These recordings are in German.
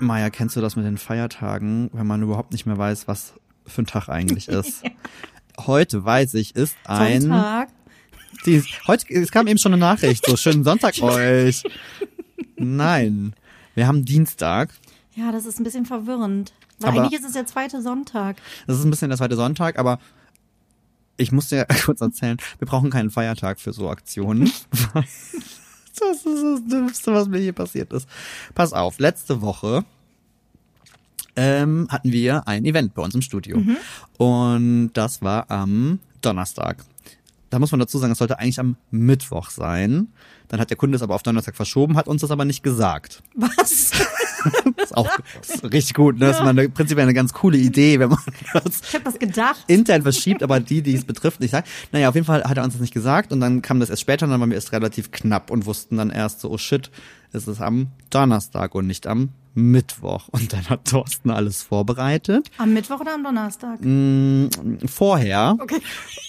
Maja, kennst du das mit den Feiertagen, wenn man überhaupt nicht mehr weiß, was für ein Tag eigentlich ist? Heute weiß ich, ist ein Sonntag. Die, heute, es kam eben schon eine Nachricht, so schönen Sonntag euch. Nein, wir haben Dienstag. Ja, das ist ein bisschen verwirrend. Weil Aber- eigentlich ist es der zweite Sonntag. Das ist ein bisschen der zweite Sonntag, aber ich muss dir kurz erzählen, wir brauchen keinen Feiertag für so Aktionen. Das ist das Dümmste, was mir hier passiert ist. Pass auf, letzte Woche ähm, hatten wir ein Event bei uns im Studio. Und das war am Donnerstag. Da muss man dazu sagen, es sollte eigentlich am Mittwoch sein. Dann hat der Kunde es aber auf Donnerstag verschoben, hat uns das aber nicht gesagt. Was? ist auch ist richtig gut. Ne? Das ist mal eine, prinzipiell eine ganz coole Idee, wenn man das Ich habe das gedacht. intern verschiebt, aber die, die es betrifft, nicht sagt. Naja, auf jeden Fall hat er uns das nicht gesagt und dann kam das erst später und dann waren wir erst relativ knapp und wussten dann erst so, oh shit, es ist am Donnerstag und nicht am Mittwoch. Und dann hat Thorsten alles vorbereitet. Am Mittwoch oder am Donnerstag? Mm, vorher. Okay.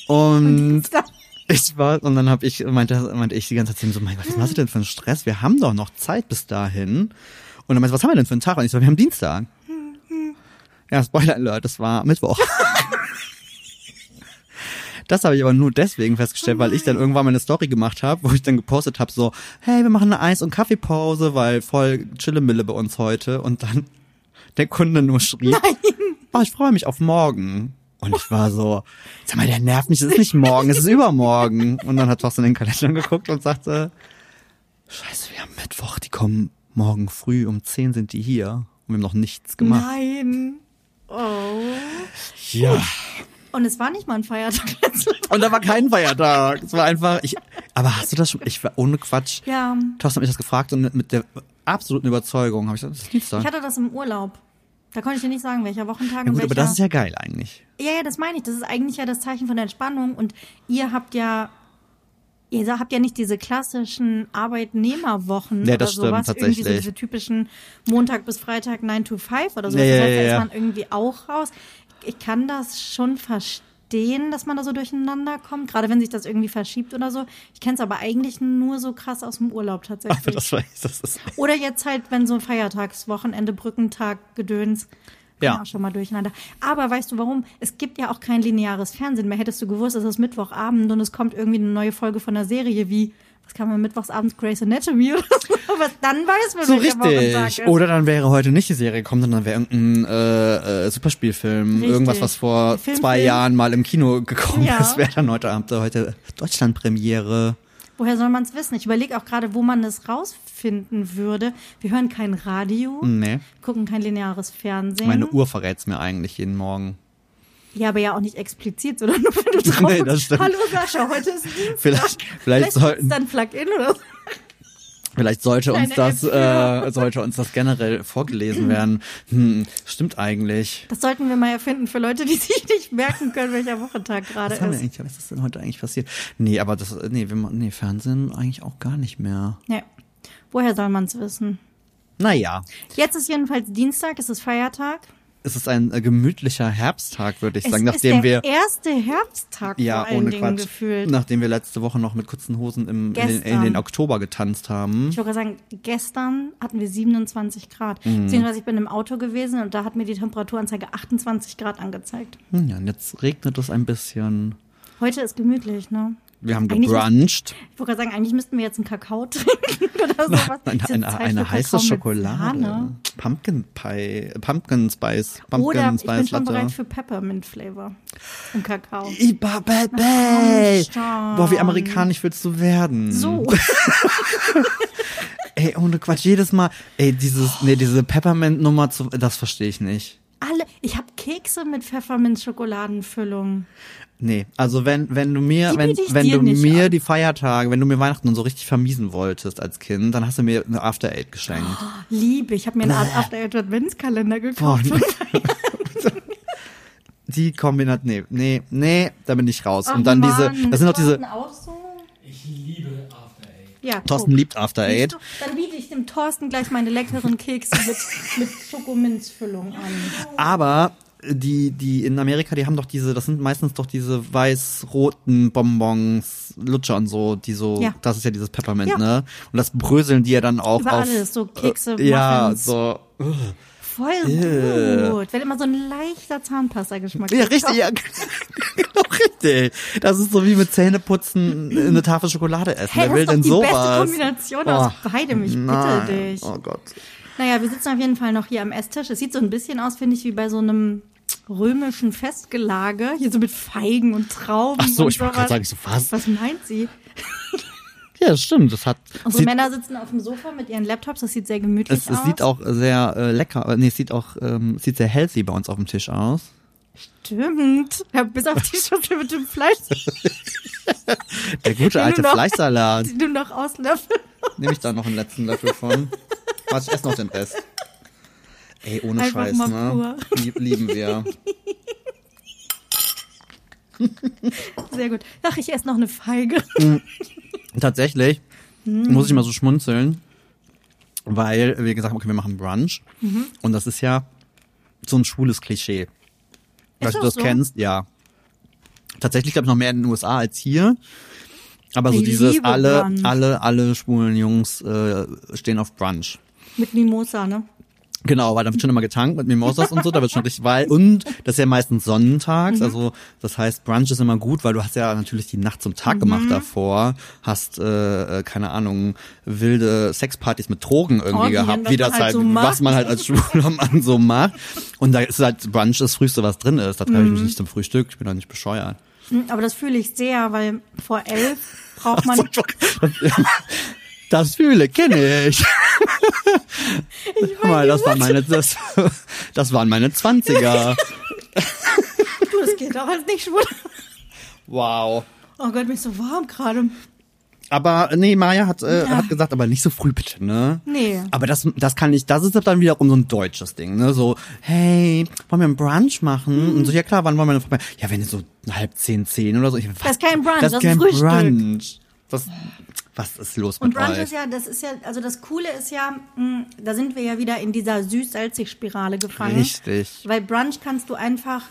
Und Dienstag. ich war, und dann habe ich, meinte, meinte ich die ganze Zeit so, mein Gott, was machst du denn für einen Stress? Wir haben doch noch Zeit bis dahin. Und dann meinte, was haben wir denn für einen Tag? Und ich so, wir haben Dienstag. Ja, Spoiler Alert, das war Mittwoch. Das habe ich aber nur deswegen festgestellt, weil ich dann irgendwann mal eine Story gemacht habe, wo ich dann gepostet habe, so, hey, wir machen eine Eis- und Kaffeepause, weil voll Chillemille bei uns heute. Und dann der Kunde nur schrieb, oh, ich freue mich auf morgen. Und ich war so, sag mal, der nervt mich, es ist nicht morgen, es ist übermorgen. Und dann hat Thorsten in den Kalender geguckt und sagte, scheiße, wir haben Mittwoch, die kommen morgen früh, um 10 sind die hier. Und wir haben noch nichts gemacht. Nein. Oh. Ja. Und es war nicht mal ein Feiertag. Und da war kein Feiertag. Es war einfach, ich, aber hast du das schon, ich war ohne Quatsch. Ja. Thorsten hat mich das gefragt und mit der absoluten Überzeugung habe ich gesagt, das ist Dienstag. Ich hatte das im Urlaub. Da konnte ich dir nicht sagen, welcher Wochentag Ja und gut, welcher. aber das ist ja geil eigentlich. ja, ja, das meine ich. Das ist eigentlich ja das Zeichen von Entspannung. Und ihr habt ja, ihr habt ja nicht diese klassischen Arbeitnehmerwochen Ja, oder das stimmt, sowas. Irgendwie so diese typischen Montag bis Freitag 9 to 5 oder so. Ja, das heißt, ja, da ja. ist man irgendwie auch raus. Ich kann das schon verstehen, dass man da so durcheinander kommt, gerade wenn sich das irgendwie verschiebt oder so. Ich kenne es aber eigentlich nur so krass aus dem Urlaub tatsächlich. Aber das weiß das ist. Oder jetzt halt, wenn so ein Feiertagswochenende, Brückentag, Gedöns. Kann Ja. Auch schon mal durcheinander. Aber weißt du warum? Es gibt ja auch kein lineares Fernsehen mehr. Hättest du gewusst, es ist Mittwochabend und es kommt irgendwie eine neue Folge von der Serie wie, was kam man mittwochsabends, Grey's Anatomy oder so. Was dann weiß man, So richtig. ist. Oder dann wäre heute nicht die Serie gekommen, sondern wäre irgendein äh, äh, Superspielfilm, Richtig. irgendwas, was vor Film, zwei Film. Jahren mal im Kino gekommen Ja. ist, wäre dann heute Abend heute Deutschlandpremiere. Woher soll man es wissen? Ich überlege auch gerade, wo man es rausfinden würde. Wir hören kein Radio, Nee. gucken kein lineares Fernsehen. Meine Uhr verrät's mir eigentlich jeden Morgen. ja, aber ja auch nicht explizit, sondern nur wenn du drauf Nee, das stimmt. Hallo Sascha, heute ist Dienstag. Vielleicht, vielleicht, Vielleicht sollten, dann Plugin oder so. Vielleicht sollte uns das, äh, sollte uns das generell vorgelesen werden. Hm, stimmt eigentlich. Das sollten wir mal erfinden für Leute, die sich nicht merken können, welcher Wochentag gerade ist. eigentlich, was ist denn heute eigentlich passiert? Nee, aber das, nee, wir, nee, Fernsehen eigentlich auch gar nicht mehr. Ja. Woher soll man es wissen? Naja, Jetzt ist jedenfalls Dienstag, es ist Feiertag. Es ist ein äh, gemütlicher Herbsttag, würde ich Es sagen, ist nachdem der wir erste Herbsttag ja ohne Dingen Quatsch, gefühlt. nachdem wir letzte Woche noch mit kurzen Hosen im, in, den, in den Oktober getanzt haben. Ich wollte gerade sagen, gestern hatten wir 27 Grad. Mhm. Beziehungsweise ich bin im Auto gewesen und da hat mir die Temperaturanzeige 28 Grad angezeigt. Hm, Ja, und jetzt regnet es ein bisschen. Heute ist gemütlich, ne? Wir haben gebruncht. Ich wollte gerade sagen, eigentlich müssten wir jetzt einen Kakao trinken oder sowas. Eine, eine, eine heiße Schokolade. Pumpkin Pie, Pumpkin Spice, Pumpkin Oder ich bin Spice schon Latte. bereit für Peppermint Flavor im Kakao. Iba schon. Boah, wie amerikanisch willst du werden? So. Ey, ohne Quatsch, jedes Mal. Ey, dieses, nee, diese Peppermint-Nummer, das verstehe ich nicht. Alle, ich habe Kekse mit Pfefferminz-Schokoladenfüllung. Nee, also wenn, wenn du mir, Die wenn, wenn du mir an. die Feiertage, wenn du mir Weihnachten und so richtig vermiesen wolltest als Kind, dann hast du mir eine After Eight geschenkt. Liebe, ich habe mir eine Art After Eight Adventskalender gekauft. nee. die Kombination, nee, nee, nee, da bin ich raus. Ach und dann Mann, diese, das sind doch diese, so? Ich liebe After Eight. Ja, Thorsten guck. liebt After Eight. Dann biete ich dem Thorsten gleich meine leckeren Kekse mit, mit Schokominzfüllung an. Aber die, die in Amerika, die haben doch diese, das sind meistens doch diese weiß-roten Bonbons, Lutscher und so, die so, Ja. das ist ja dieses Peppermint, Ja. ne? Und das bröseln die ja dann auch Über auf. alles, so Kekse, äh, Ja, so Voll Äh. gut. Wenn immer so ein leichter Zahnpasta-Geschmack Ja, ist. richtig, ja. genau, richtig. Das ist so wie mit Zähneputzen eine Tafel Schokolade essen. Hey, Wer will das denn ist doch die sowas? beste Kombination aus Oh, beidem. Ich bitte nein. dich. Oh Gott. Naja, wir sitzen auf jeden Fall noch hier am Esstisch. Es sieht so ein bisschen aus, finde ich, wie bei so einem römischen Festgelage. Hier so mit Feigen und Trauben. Ach so, und ich wollte gerade sagen, so was? Was meint sie? Ja, das stimmt. Das hat. Unsere Männer sitzen auf dem Sofa mit ihren Laptops. Das sieht sehr gemütlich es, aus. es sieht auch sehr äh, lecker. äh, Nee, es sieht auch ähm, sieht sehr healthy bei uns auf dem Tisch aus. Stimmt. Ja, bis auf die Schüssel mit dem Fleisch, Der gute alte noch- Fleischsalat. die du noch auslöffeln. Nehme ich da noch einen letzten Löffel von. Was, ich esse noch den Rest. Ey, ohne Einfach Scheiß, ne? Lieb, lieben wir. Sehr gut. Ach, ich esse noch eine Feige. Tatsächlich Hm. muss ich mal so schmunzeln, weil wir gesagt haben, okay, wir machen Brunch. Mhm. Und das ist ja so ein schwules Klischee. Weißt du das so? kennst? Ja. Tatsächlich, glaube ich, noch mehr in den USA als hier. Aber so Ich dieses, liebe alle, Brunch. alle, alle schwulen Jungs äh, stehen auf Brunch. Mit Mimosa, ne? Genau, weil da wird schon immer getankt mit Mimosas und so, da wird schon richtig weil und das ist ja meistens sonnentags, Mhm. also das heißt Brunch ist immer gut, weil du hast ja natürlich die Nacht zum Tag gemacht Mhm. davor, hast äh, äh, keine Ahnung wilde Sexpartys mit Drogen irgendwie Orgien, gehabt, was wie das halt halt, so was man halt als schwuler Mann so macht und da ist halt Brunch das früheste, was drin ist, da ich Mhm. mich nicht zum Frühstück, ich bin doch nicht bescheuert. Hm, Aber das fühle ich sehr, weil vor elf braucht man. Das fühle, kenne ich. Mal, das war meine, das, das waren meine Zwanziger. Du, das geht auch als nicht schwul. Wow. Oh Gott, mir ist so warm gerade. Aber nee, Maya hat, äh, Ja. hat gesagt, aber nicht so früh bitte, ne? Nee. Aber das, das kann ich, das ist dann wiederum so ein deutsches Ding, ne? So, hey, wollen wir einen Brunch machen? Und so, ja klar, wann wollen wir denn vorbei? Ja, wenn es so halb zehn, zehn oder so. Ich, Das ist kein Brunch, das das ist kein Frühstück. Brunch. Das, was ist los Und mit Brunch euch? ist ja, das ist ja, also das Coole ist ja, mh, da sind wir ja wieder in dieser süß-salzig-Spirale gefangen. Richtig. Weil Brunch kannst du einfach,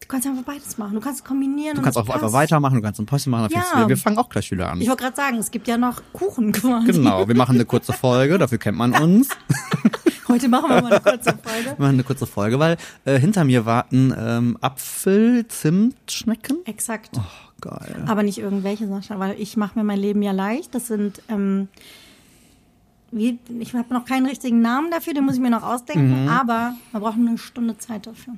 du kannst einfach beides machen. Du kannst kombinieren. Du und kannst auch einfach passt. weitermachen, du kannst ein Päuschen machen, Ja. Wir fangen auch gleich wieder an. Ich wollte gerade sagen, es gibt ja noch Kuchen quasi. Genau, wir machen eine kurze Folge, dafür kennt man uns. Heute machen wir mal eine kurze Folge. Wir machen eine kurze Folge, weil äh, hinter mir warten ähm, Apfel-Zimtschnecken. Exakt. Oh, geil. Aber nicht irgendwelche, Sascha, weil ich mache mir mein Leben ja leicht. Das sind, ähm, wie, ich habe noch keinen richtigen Namen dafür, den muss ich mir noch ausdenken, aber man braucht eine Stunde Zeit dafür.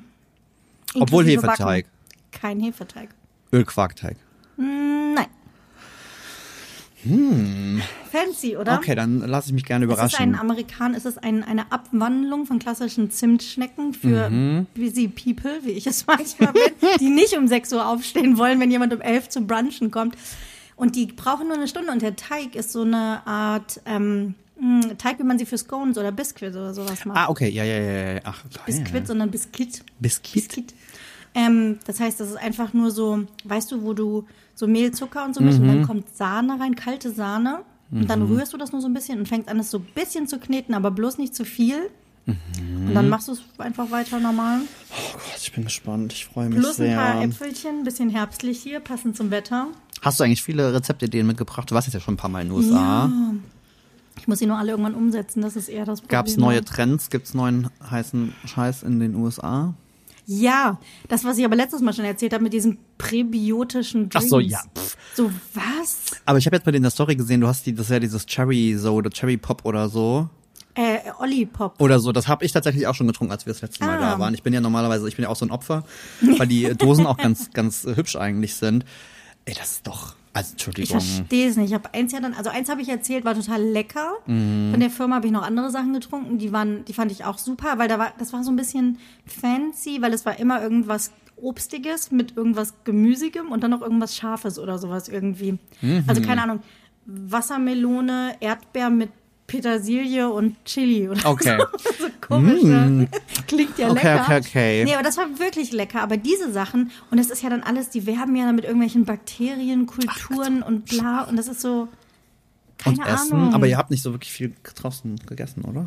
Obwohl Inklusive Hefeteig. Backen. Kein Hefeteig. Ölquarkteig. Nein. Fancy, oder? Hm. Okay, dann lasse ich mich gerne Es ist ein überraschen. Amerikan, es ist ein, eine Abwandlung von klassischen Zimtschnecken für Mhm. busy people, wie ich es manchmal bin, die nicht um 6 Uhr aufstehen wollen, wenn jemand um 11 zum Brunchen kommt. Und die brauchen nur eine Stunde und der Teig ist so eine Art ähm, mh, Teig, wie man sie für Scones oder Biscuits oder sowas macht. Ah, okay, ja, ja, ja, ja. Ach, geil. Biscuit, sondern Biscuit. Biscuit? Biscuit. Ähm, das heißt, das ist einfach nur so, weißt du, wo du so Mehl, Zucker und so mischst und dann kommt Sahne rein, kalte Sahne. Und dann rührst du das nur so ein bisschen und fängst an, es so ein bisschen zu kneten, aber bloß nicht zu viel. Und dann machst du es einfach weiter normal. Oh Gott, ich bin gespannt. Ich freue mich Plus ein paar sehr. Äpfelchen, ein bisschen herbstlich hier, passend zum Wetter. Hast du eigentlich viele Rezeptideen mitgebracht? Du warst jetzt ja schon ein paar Mal in den USA. Ich muss sie nur alle irgendwann umsetzen, das ist eher das Problem. Gab es neue Trends? Gibt es neuen heißen Scheiß in den USA? Ja, das, was ich aber letztes Mal schon erzählt habe mit diesen präbiotischen Ach Drinks. so, ja. Pff. So, was? Aber ich habe jetzt bei dir in der Story gesehen, du hast die, das ist ja dieses Cherry so oder Cherry Pop oder so. Äh, Olli-Pop. Oder so, das habe ich tatsächlich auch schon getrunken, als wir das letzte Mal Ah. da waren. Ich bin ja normalerweise, ich bin ja auch so ein Opfer, weil die Dosen auch ganz, ganz hübsch eigentlich sind. Ey, das ist doch, also Ich Entschuldigung. verstehe es nicht. Ich habe eins ja dann, also eins habe ich erzählt, war total lecker. Mhm. Von der Firma habe ich noch andere Sachen getrunken, die waren, die fand ich auch super, weil da war, das war so ein bisschen fancy, weil es war immer irgendwas Obstiges mit irgendwas Gemüsigem und dann noch irgendwas Scharfes oder sowas irgendwie. Mhm. Also keine Ahnung, Wassermelone, Erdbeer mit Petersilie und Chili oder Okay. so komisch. ne? Klingt ja Mm. Okay, lecker. okay, okay. Nee, aber das war wirklich lecker. Aber diese Sachen, und das ist ja dann alles, die werben ja dann mit irgendwelchen Bakterien, Kulturen und bla. Und das ist so. Keine Und Essen, Ahnung. aber ihr habt nicht so wirklich viel draußen gegessen, oder?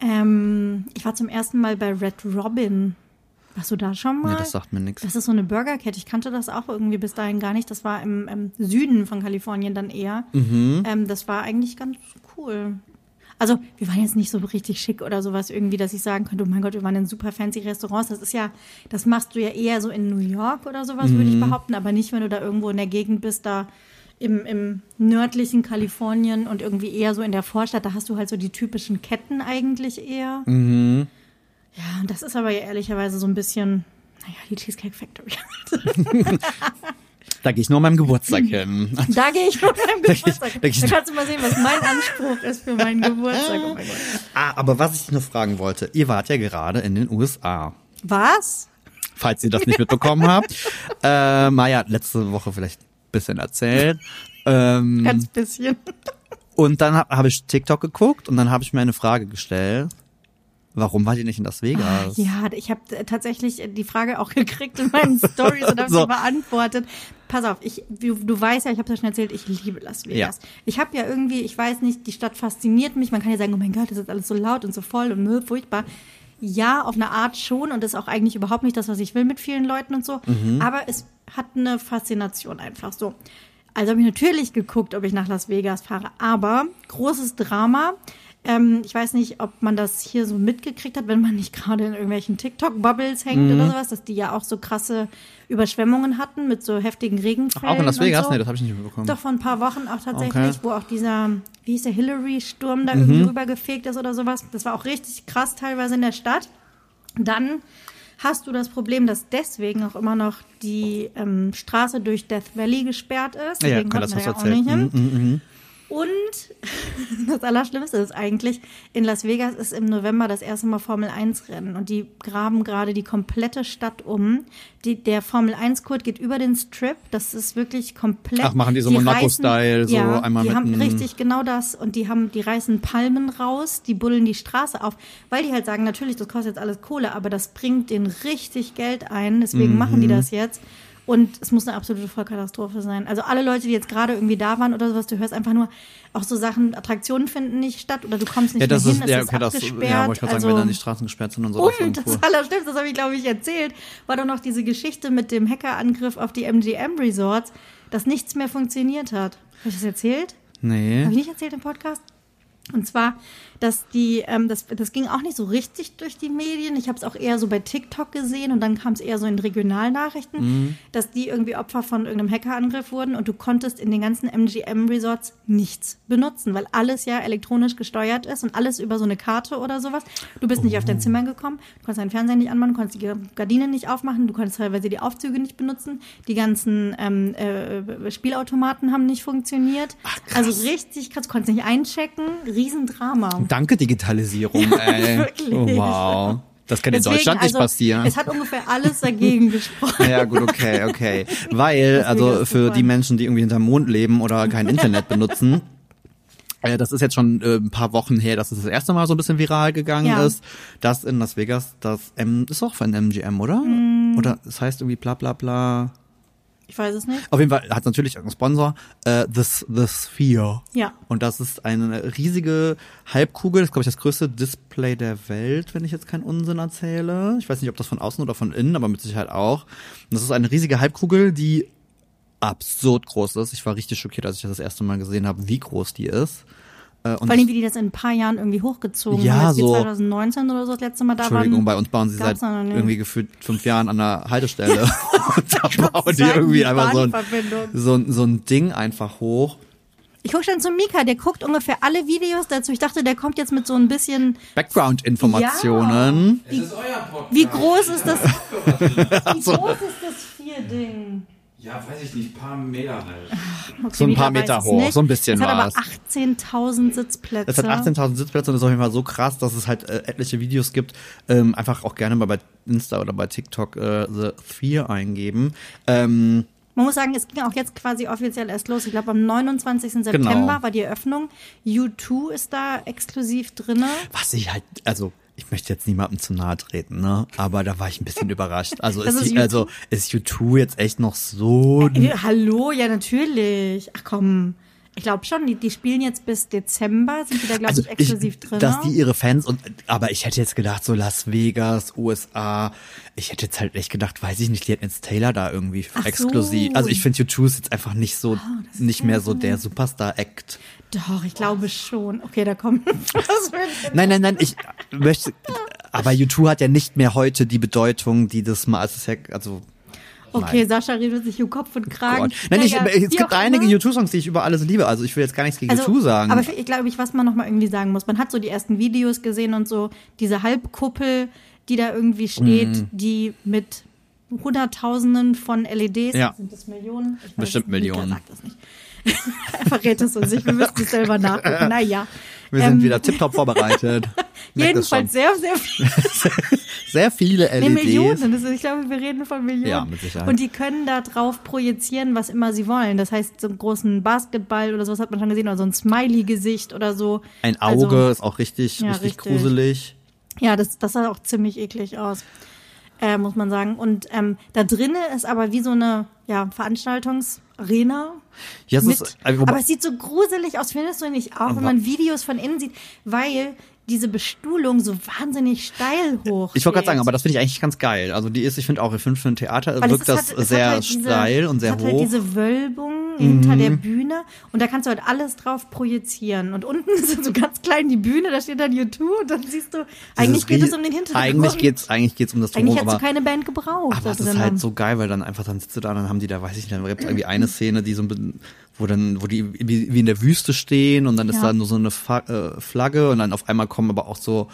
ähm, ich war zum ersten Mal bei Red Robin. Warst du da schon mal? Nee, das sagt mir nichts. Das ist so eine Burgerkette. Ich kannte das auch irgendwie bis dahin gar nicht. Das war im, im Süden von Kalifornien dann eher. Mhm. Ähm, das war eigentlich ganz cool. Also wir waren jetzt nicht so richtig schick oder sowas irgendwie, dass ich sagen könnte, oh mein Gott, wir waren in super fancy Restaurants. Das ist ja, das machst du ja eher so in New York oder sowas, würde ich behaupten, aber nicht, wenn du da irgendwo in der Gegend bist, da im, im nördlichen Kalifornien und irgendwie eher so in der Vorstadt, da hast du halt so die typischen Ketten eigentlich eher. Ja, und das ist aber ja ehrlicherweise so ein bisschen, naja, die Cheesecake Factory. Da gehe ich nur an meinem Geburtstag hin. Da gehe ich meinem Da geh ich- Geburtstag. da Da, geh ich- kannst du mal sehen, was mein Anspruch ist für meinen Geburtstag. Oh mein. Ah, aber was ich noch fragen wollte, ihr wart ja gerade in den USA. Was? Falls ihr das nicht mitbekommen habt. Äh, Maya hat letzte Woche vielleicht ein bisschen erzählt. Ähm, Ganz bisschen. und dann habe hab ich TikTok geguckt und dann habe ich mir eine Frage gestellt. Warum wart ihr nicht in Las Vegas? Ja, ich habe tatsächlich die Frage auch gekriegt in meinen Stories und habe So. sie beantwortet. Pass auf, ich, du, du weißt ja, ich habe das schon erzählt, ich liebe Las Vegas. Ja. Ich habe ja irgendwie, ich weiß nicht, die Stadt fasziniert mich. Man kann ja sagen, oh mein Gott, das ist alles so laut und so voll und nö, furchtbar. Ja, auf eine Art schon und das ist auch eigentlich überhaupt nicht das, was ich will mit vielen Leuten und so. Aber es hat eine Faszination einfach so. Also habe ich natürlich geguckt, ob ich nach Las Vegas fahre. Aber großes Drama. Ähm, ich weiß nicht, ob man das hier so mitgekriegt hat, wenn man nicht gerade in irgendwelchen TikTok-Bubbles hängt oder sowas, dass die ja auch so krasse Überschwemmungen hatten mit so heftigen Regenfällen. Auch in Las Vegas? So. Nee, das habe ich nicht mitbekommen. Doch, vor ein paar Wochen auch tatsächlich, Okay. wo auch dieser, wie hieß der, Hillary-Sturm da Mhm. irgendwie rübergefegt ist oder sowas. Das war auch richtig krass teilweise in der Stadt. Dann hast du das Problem, dass deswegen auch immer noch die ähm, Straße durch Death Valley gesperrt ist. ja, Deswegen okay, das hast ja du auch nicht erzählt. Und das Allerschlimmste ist eigentlich, in Las Vegas ist im November das erste Mal Formel 1 Rennen und die graben gerade die komplette Stadt um. Die, der Formel 1 Kurt geht über den Strip, das ist wirklich komplett. Ach, machen die so Monaco-Style, so ja, einmal die mit haben richtig genau das und die haben, die reißen Palmen raus, die bullen die Straße auf, weil die halt sagen, natürlich, das kostet jetzt alles Kohle, aber das bringt denen richtig Geld ein, deswegen Mhm. machen die das jetzt. Und es muss eine absolute Vollkatastrophe sein. Also alle Leute, die jetzt gerade irgendwie da waren oder sowas, du hörst einfach nur, auch so Sachen, Attraktionen finden nicht statt oder du kommst nicht Ja, das mehr ist, hin, ja, okay, das, abgesperrt. ja, wollte ich gerade sagen, also, wenn dann die Straßen gesperrt sind und so. und das Allerschlimmste, das habe ich glaube ich erzählt, war doch noch diese Geschichte mit dem Hackerangriff auf die MGM Resorts, dass nichts mehr funktioniert hat. Habe ich das erzählt? Habe Nee. ich nicht erzählt im Podcast? Und zwar, dass die, ähm, das, das ging auch nicht so richtig durch die Medien. Ich habe es auch eher so bei TikTok gesehen und dann kam es eher so in Regionalnachrichten, dass die irgendwie Opfer von irgendeinem Hackerangriff wurden und du konntest in den ganzen MGM-Resorts nichts benutzen, weil alles ja elektronisch gesteuert ist und alles über so eine Karte oder sowas. Du bist nicht auf dein Zimmer gekommen, du konntest deinen Fernseher nicht anmachen, du konntest die Gardinen nicht aufmachen, du konntest teilweise die Aufzüge nicht benutzen, die ganzen ähm, äh, Spielautomaten haben nicht funktioniert. also richtig krass, du konntest nicht einchecken, Riesendrama. Danke, Digitalisierung, ey. Wirklich. Oh, wow. Das kann in Deswegen, Deutschland nicht also, passieren. Es hat ungefähr alles dagegen gesprochen. Ja, gut, okay, okay. Weil, also für die Menschen, die irgendwie hinterm Mond leben oder kein Internet benutzen, äh, das ist jetzt schon äh, ein paar Wochen her, dass es das erste Mal so ein bisschen viral gegangen Ja. ist, dass in Las Vegas das M ist auch von MGM, oder? Mm. Oder es heißt irgendwie bla bla bla. Ich weiß es nicht. Auf jeden Fall hat natürlich irgendein Sponsor, äh, The, The Sphere. Ja. Und das ist eine riesige Halbkugel, das ist, glaube ich, das größte Display der Welt, wenn ich jetzt keinen Unsinn erzähle. Ich weiß nicht, ob das von außen oder von innen, aber mit Sicherheit auch. Und das ist eine riesige Halbkugel, die absurd groß ist. Ich war richtig schockiert, als ich das das erste Mal gesehen habe, wie groß die ist. Äh, und Vor allem, wie die das in ein paar Jahren irgendwie hochgezogen Ja, haben. Als so- wir 2019 oder so das letzte Mal da Entschuldigung, waren. bei uns bauen sie seit irgendwie gefühlt fünf Jahren an der Haltestelle. und da bauen die irgendwie die einfach so ein, so, ein- so ein Ding einfach hoch. Ich gucke schon zu Mika, der guckt ungefähr alle Videos dazu. Ich dachte, der kommt jetzt mit so ein bisschen, Background-Informationen. Euer Podcast. wie groß ist das, wie groß ist das Vier-Ding? Ja, weiß ich nicht, paar Meter halt. Okay, So ein paar Meter es hoch, nicht. so ein bisschen Es hat aber war's. 18.000 Sitzplätze. Es hat 18.000 Sitzplätze und ist auf jeden Fall so krass, dass es halt äh, etliche Videos gibt. Ähm, einfach auch gerne mal bei Insta oder bei TikTok äh, The Sphere eingeben. Ähm, Man muss sagen, es ging auch jetzt quasi offiziell erst los. Ich glaube, am 29. September Genau. war die Eröffnung. U2 ist da exklusiv drinne. was ich halt, also ich möchte jetzt niemandem zu nahe treten, ne? Aber da war ich ein bisschen überrascht. Also ist, ist die, U2? also ist U2 jetzt echt noch so Äh, hallo, ja natürlich. Ach komm, ich glaube schon, die, die spielen jetzt bis Dezember, sind die da, glaube also ich, exklusiv drin. dass die ihre Fans und aber ich hätte jetzt gedacht so Las Vegas, USA. Ich hätte jetzt halt echt gedacht, weiß ich nicht, die hätten jetzt Taylor da irgendwie Ach exklusiv. so. Also ich finde U2 ist jetzt einfach nicht so ist nicht mehr so so. der Superstar Act. Doch, ich glaube schon. Okay, da kommt was mit. Nein, nein, nein, ich möchte, aber U2 hat ja nicht mehr heute die Bedeutung, die das mal, als es ja, also, Okay, Nein. Sascha redet sich um Kopf und Kragen. Gott. Nein, ich, es gibt einige immer. U2-Songs, die ich über alles liebe, also ich will jetzt gar nichts gegen U2 sagen. Aber ich glaube ich, was man noch mal irgendwie sagen muss, man hat so die ersten Videos gesehen und so diese Halbkuppel, die da irgendwie steht, Mhm. die mit Hunderttausenden von LEDs, Ja. sind das Millionen? Ich weiß Bestimmt Mika Millionen. sagt das nicht. er verrät es uns nicht, wir müssen es selber nachgucken. Naja. Wir sind Ähm, wieder tiptop vorbereitet. Jedenfalls sehr, sehr viel. schon. sehr viele Nee, LEDs. Millionen. Das ist, ich glaube, wir reden von Millionen. Ja, mit Sicherheit. Und die können da drauf projizieren, was immer sie wollen. Das heißt, so einen großen Basketball oder sowas hat man schon gesehen, oder so ein Smiley-Gesicht oder so. Ein Auge Also, ist auch richtig, Ja, richtig, richtig. gruselig. ja, das, das sah auch ziemlich eklig aus. Äh, muss man sagen. Und ähm, da drinnen ist aber wie so eine ja, Veranstaltungsarena. Ja, es ist, aber es sieht so gruselig aus, findest du nicht auch, wenn man Videos von innen sieht, weil diese Bestuhlung so wahnsinnig steil hoch Ich wollte gerade sagen, aber das finde ich eigentlich ganz geil. Also die ist, ich finde auch, für ein Theater Weil es wirkt das halt- sehr halt diese- steil und sehr es hat hoch. Mhm. Halt diese Wölbung hinter der Bühne und da kannst du halt alles drauf projizieren. Und unten ist so ganz klein die Bühne, da steht dann U2 und dann siehst du, eigentlich Dieses geht es um den Hintergrund. Eigentlich geht's, eigentlich geht's um das Eigentlich Drumherum, hättest du keine Band gebraucht. aber da es ist halt so geil, weil dann einfach, dann sitzt du da, dann haben die da, weiß ich nicht, dann gibt irgendwie eine Szene, die so ein bisschen, wo dann, wo die wie, wie in der Wüste stehen und dann ist Ja. da nur so eine Fa äh, Flagge und dann auf einmal kommen aber auch so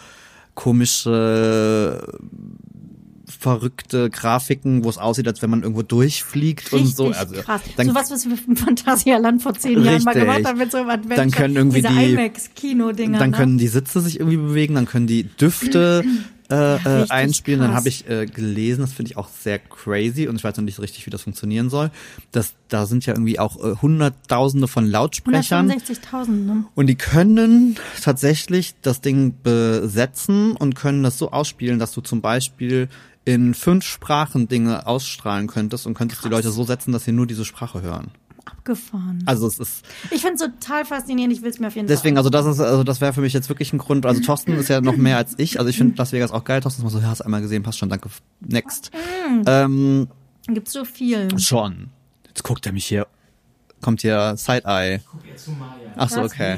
komische verrückte Grafiken, wo es aussieht, als wenn man irgendwo durchfliegt und Richtig so. Also krass. dann, so was, was wir im Phantasialand vor zehn Jahren mal Richtig. gemacht haben mit so einem Adventure. Dann können irgendwie die- IMAX-Kino-Dinger. dann ne? können die Sitze sich irgendwie bewegen, dann können die Düfte äh, äh, einspielen. Dann krass. habe ich äh, gelesen, das finde ich auch sehr crazy und ich weiß noch nicht so richtig, wie das funktionieren soll. Das, da sind ja irgendwie auch äh, Hunderttausende von Lautsprechern. 165.000, ne? Und die können tatsächlich das Ding besetzen und können das so ausspielen, dass du zum Beispiel in fünf Sprachen Dinge ausstrahlen könntest und könntest die Leute so setzen, dass sie nur diese Sprache hören. Abgefahren. Also es ist Ich finde es total faszinierend, ich will es mir auf jeden deswegen, also das ist, also das wäre für mich jetzt wirklich ein Grund. Also Thorsten ist ja noch mehr als ich. Also ich finde Las Vegas auch geil. Thorsten ist mal so, ja, hast einmal gesehen, passt schon, danke. Next. Ähm, Fall. Gibt so viel. schon. Jetzt guckt er mich hier. Kommt hier Side-Eye. Guck jetzt zu Maya. Ach so, okay.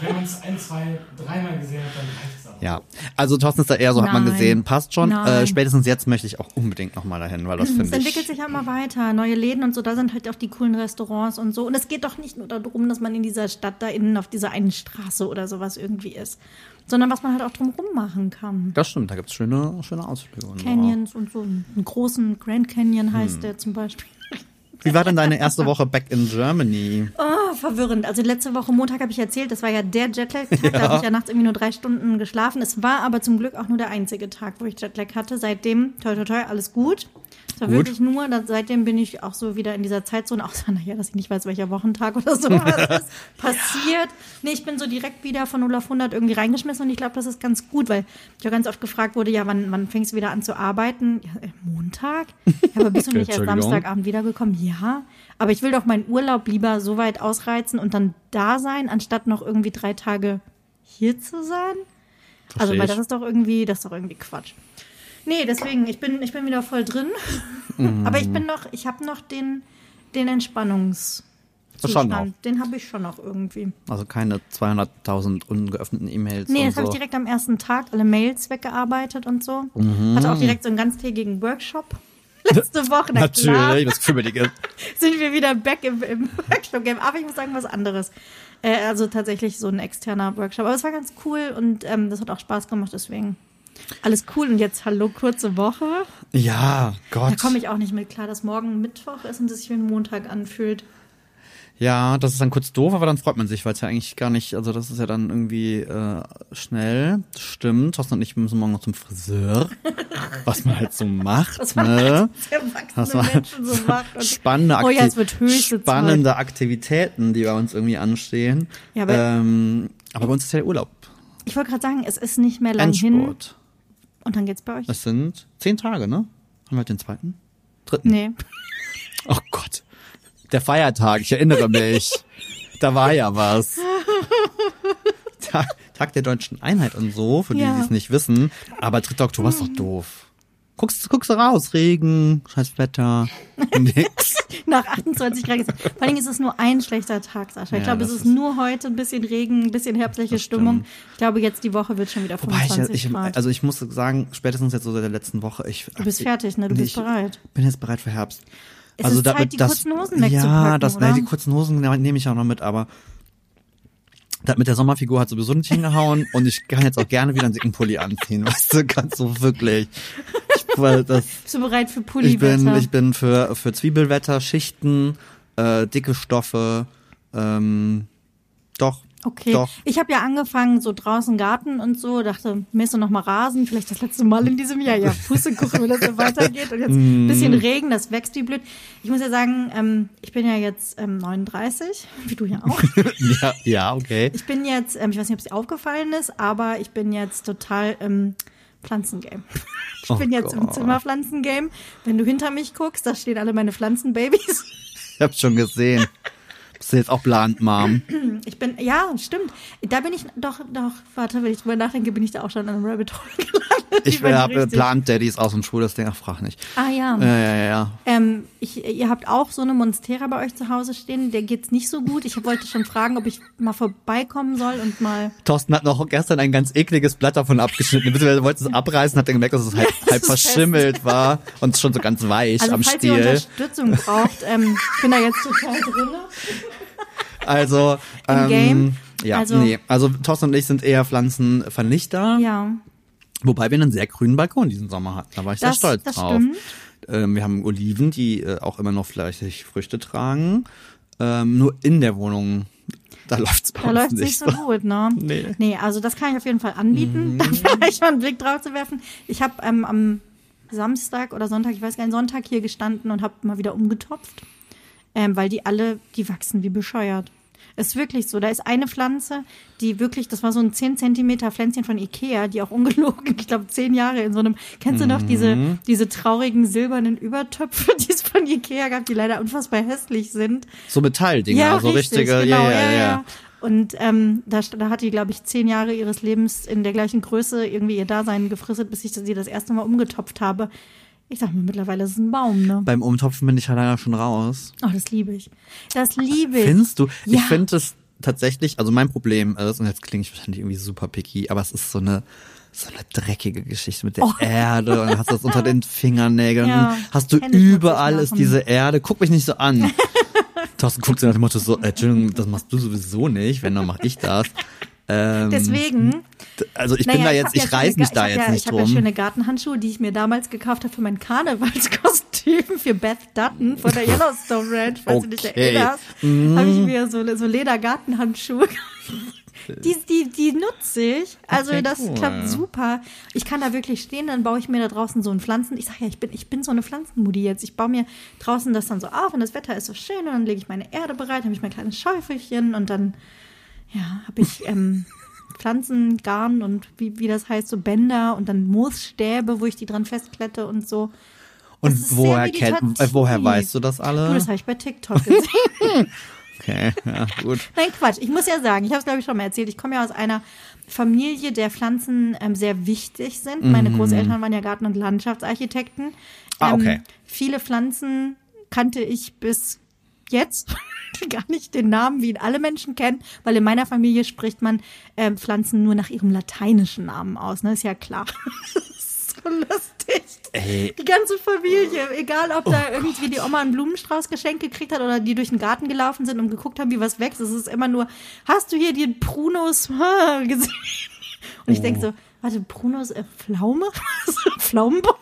Wenn man es ein, zwei, dreimal gesehen hat, dann reicht es. Ja, also Thorsten ist da eher so, hat man Nein. gesehen, passt schon. Äh, spätestens jetzt möchte ich auch unbedingt nochmal dahin, weil das Es finde entwickelt ich. sich ja immer weiter, neue Läden und so, da sind halt auch die coolen Restaurants und so. Und es geht doch nicht nur darum, dass man in dieser Stadt da innen auf dieser einen Straße oder sowas irgendwie ist, sondern was man halt auch drumherum machen kann. Das stimmt, da gibt's schöne, schöne Ausflüge. Canyons und so. Einen großen Grand Canyon heißt Hm. der zum Beispiel. Wie war denn deine erste Woche back in Germany? Oh, verwirrend. Also letzte Woche Montag habe ich erzählt, das war ja der Jetlag-Tag, da habe ich ja nachts irgendwie nur drei Stunden geschlafen. Es war aber zum Glück auch nur der einzige Tag, wo ich Jetlag hatte. Seitdem, toi toi toi, alles gut. War Gut. wirklich nur, dass, seitdem bin ich auch so wieder in dieser Zeitzone, außer naja, dass ich nicht weiß, welcher Wochentag oder so was ist passiert. Nee, ich bin so direkt wieder von 0 auf 100 irgendwie reingeschmissen und ich glaube, das ist ganz gut, weil ich ja ganz oft gefragt wurde, ja, wann, wann fängst du wieder an zu arbeiten? Ja, äh, Montag? Ja, aber bist du nicht erst. Samstagabend wiedergekommen? Ja, aber ich will doch meinen Urlaub lieber so weit ausreizen und dann da sein, anstatt noch irgendwie drei Tage hier zu sein. Also, Versteh weil ich. das ist doch irgendwie, das ist doch irgendwie Quatsch. Nee, deswegen, ich bin, ich bin wieder voll drin. Mhm. Aber ich bin noch, ich habe noch den, den Entspannungszustand. Schon noch. Den habe ich schon noch irgendwie. Also keine 200.000 ungeöffneten E-Mails Nee, das habe so. ich direkt am ersten Tag alle Mails weggearbeitet und so. Mhm. Hatte auch direkt so einen ganztägigen Workshop. Letzte Woche, na Natürlich, das Kümmerige. sind wir wieder back im, im Workshop-Game. Aber ich muss sagen, was anderes. Äh, also tatsächlich so ein externer Workshop. Aber es war ganz cool und ähm, das hat auch Spaß gemacht, deswegen alles cool. Und jetzt, hallo, kurze Woche. Ja, Gott. Da komme ich auch nicht mit klar, dass morgen Mittwoch ist und es sich wie ein Montag anfühlt. Ja, das ist dann kurz doof, aber dann freut man sich, weil es ja eigentlich gar nicht, also das ist ja dann irgendwie äh, schnell. Stimmt. Thorsten und ich müssen morgen noch zum Friseur. was man halt so macht. Was man ne? als Das war Menschen so macht. Spannende, Oh ja, Akti- es wird höchste spannende Aktivitäten, die bei uns irgendwie anstehen. Ja, aber- ähm, aber bei uns ist ja Urlaub. Ich wollte gerade sagen, es ist nicht mehr lang hin. Und dann geht's bei euch? Das sind zehn Tage, ne? Haben wir heute den zweiten? Dritten? Nee. Oh Gott. Der Feiertag, ich erinnere mich. da war ja was. Tag, Tag der deutschen Einheit und so, für die, Ja. die es nicht wissen. Aber 3. Oktober ist doch doof. Guckst, guckst du raus, Regen, scheiß Wetter, nix. nach 28 Grad. Vor allen Dingen ist es nur ein schlechter Tag, Sascha. Ich Ja, glaube, es das ist ist- nur heute ein bisschen Regen, ein bisschen herbstliche Das Stimmung. Ich glaube, jetzt die Woche wird schon wieder Wobei ich, 25 ich, Grad. also ich muss sagen, spätestens jetzt so seit der letzten Woche, ich. du bist fertig, ne? Du Nee, bist ich bereit. bin jetzt bereit für Herbst. Es ist Zeit, die kurzen Hosen Ja, wegzupacken, das, oder? ja, die kurzen Hosen ne- nehme ich auch noch mit, aber das mit der Sommerfigur hat sowieso nicht hingehauen und ich kann jetzt auch gerne wieder einen dicken Pulli anziehen, weißt du, ganz so wirklich. Ich, weil das, Bist du bereit für ich Pulliwetter? bin, ich bin für, für Zwiebelwetter, Schichten, äh, dicke Stoffe, ähm, doch, Okay. doch. Ich habe ja angefangen, so draußen Garten und so, dachte, mähst du noch mal Rasen, vielleicht das letzte Mal in diesem Jahr. Ja, Pustekuchen, wenn das so weitergeht. Und jetzt ein Mhm. bisschen Regen, das wächst wie blöd. Ich muss ja sagen, ähm, ich bin ja jetzt ähm, 39, wie du ja auch. Ja, ja, okay. Ich bin jetzt, ähm, ich weiß nicht, ob es dir aufgefallen ist, aber ich bin jetzt total im Pflanzengame. Ich Oh bin jetzt im Gott. Zimmerpflanzengame. Wenn du hinter mich guckst, da stehen alle meine Pflanzenbabys. Ich hab's schon gesehen. Bist du jetzt auch plant, Mom? Ich bin, ja, stimmt. Da bin ich, doch, doch, warte, wenn ich drüber nachdenke, bin ich da auch schon an einem Rabbit Hole gelandet. Ich bin habe richtig- Plant Daddies aus dem Schul, das Ding, ach, frag nicht. Ah, ja. Ja, ja, ja. Ähm, ich, ihr habt auch so eine Monstera bei euch zu Hause stehen. Der geht's nicht so gut. Ich wollte schon fragen, ob ich mal vorbeikommen soll und mal. Thorsten hat noch gestern ein ganz ekliges Blatt davon abgeschnitten. Beziehungsweise wollte es abreißen, hat dann gemerkt, dass es halb, halb ist verschimmelt war und schon so ganz weich Also am falls ihr Stiel. Unterstützung braucht, ähm, ich bin da jetzt total drinne. Also, ähm, Game? ja, Also- nee. Also Thorsten und ich sind eher Pflanzenvernichter, Ja, wobei wir einen sehr grünen Balkon diesen Sommer hatten. Da war ich Das- sehr stolz das drauf. Ähm, wir haben Oliven, die äh, auch immer noch fleißig Früchte tragen. Ähm, nur in der Wohnung, da läuft's bei da läuft's nicht nicht so gut, ne? Nee. Nee, also das kann ich auf jeden Fall anbieten, Mhm. da vielleicht mal einen Blick drauf zu werfen. Ich habe ähm, am Samstag oder Sonntag, ich weiß gar nicht, Sonntag hier gestanden und habe mal wieder umgetopft, ähm, weil die alle, die wachsen wie bescheuert. Ist wirklich so. Da ist eine Pflanze, die wirklich, das war so ein 10 Zentimeter Pflänzchen von Ikea, die auch ungelogen, ich glaube, zehn Jahre in so einem, kennst du noch diese, Mhm. diese traurigen silbernen Übertöpfe, die es von Ikea gab, die leider unfassbar hässlich sind? So Metalldinger, so richtig, richtige, genau, ja, ja, ja. Und ähm, da, da hat die, glaube ich, zehn Jahre ihres Lebens in der gleichen Größe irgendwie ihr Dasein gefristet, bis ich sie das erste Mal umgetopft habe. Ich sag mal, mittlerweile ist es ein Baum, ne? Beim Umtopfen bin ich ja leider schon raus. Oh, das liebe ich. Das liebe ich. Findest du? Ja. Ich finde es tatsächlich, also mein Problem ist, und jetzt klinge ich wahrscheinlich irgendwie super picky, aber es ist so eine so eine dreckige Geschichte mit der Oh. Erde und dann hast du das unter den Fingernägeln. Ja, hast du überall ist diese Erde. Guck mich nicht so an. Thorsten guckt so nach dem Motto so, äh, Entschuldigung, das machst du sowieso nicht, wenn, dann mach ich das. Ähm, Deswegen. Also ich bin da jetzt, ich ja reiß mich da ich jetzt ja, nicht Ich habe ja drum. schöne Gartenhandschuhe, die ich mir damals gekauft habe für mein Karnevalskostüm für Beth Dutton von der Yellowstone Ranch, falls du dich Okay. Mhm. erinnerst. Habe ich mir so, so Ledergartenhandschuhe Die, die, die nutze ich. Also Okay, das cool. klappt super. Ich kann da wirklich stehen, dann baue ich mir da draußen so ein Pflanzen. Ich sag ja, ich bin, ich bin so eine Pflanzenmudi jetzt. Ich baue mir draußen das dann so auf und das Wetter ist so schön und dann lege ich meine Erde bereit, habe ich mein kleines Schäufelchen und dann, ja, habe ich ähm, Pflanzengarn und wie, wie das heißt, so Bänder und dann Moosstäbe, wo ich die dran festklette und so. Und woher kennt, äh, woher weißt du das Du, alle? das habe ich bei TikTok gesehen. Okay, ja, gut. Nein, Quatsch. Ich muss ja sagen, ich habe es, glaube ich, schon mal erzählt. Ich komme ja aus einer Familie, der Pflanzen ähm, sehr wichtig sind. Meine Großeltern waren ja Garten- und Landschaftsarchitekten. Mhm. Ah, okay. Ähm, viele Pflanzen kannte ich bis jetzt gar nicht den Namen, wie ihn alle Menschen kennen, weil in meiner Familie spricht man ähm, Pflanzen nur nach ihrem lateinischen Namen aus. Ne? Ist ja klar. Das ist so lustig. Ey, Die ganze Familie, egal ob da irgendwie die Oma einen Blumenstrauß geschenkt gekriegt hat oder die durch den Garten gelaufen sind und geguckt haben, wie was wächst. Es ist immer nur, hast du hier den Prunus gesehen? Und ich denke so, warte, Prunus, äh, Pflaume? Pflaumenbaum?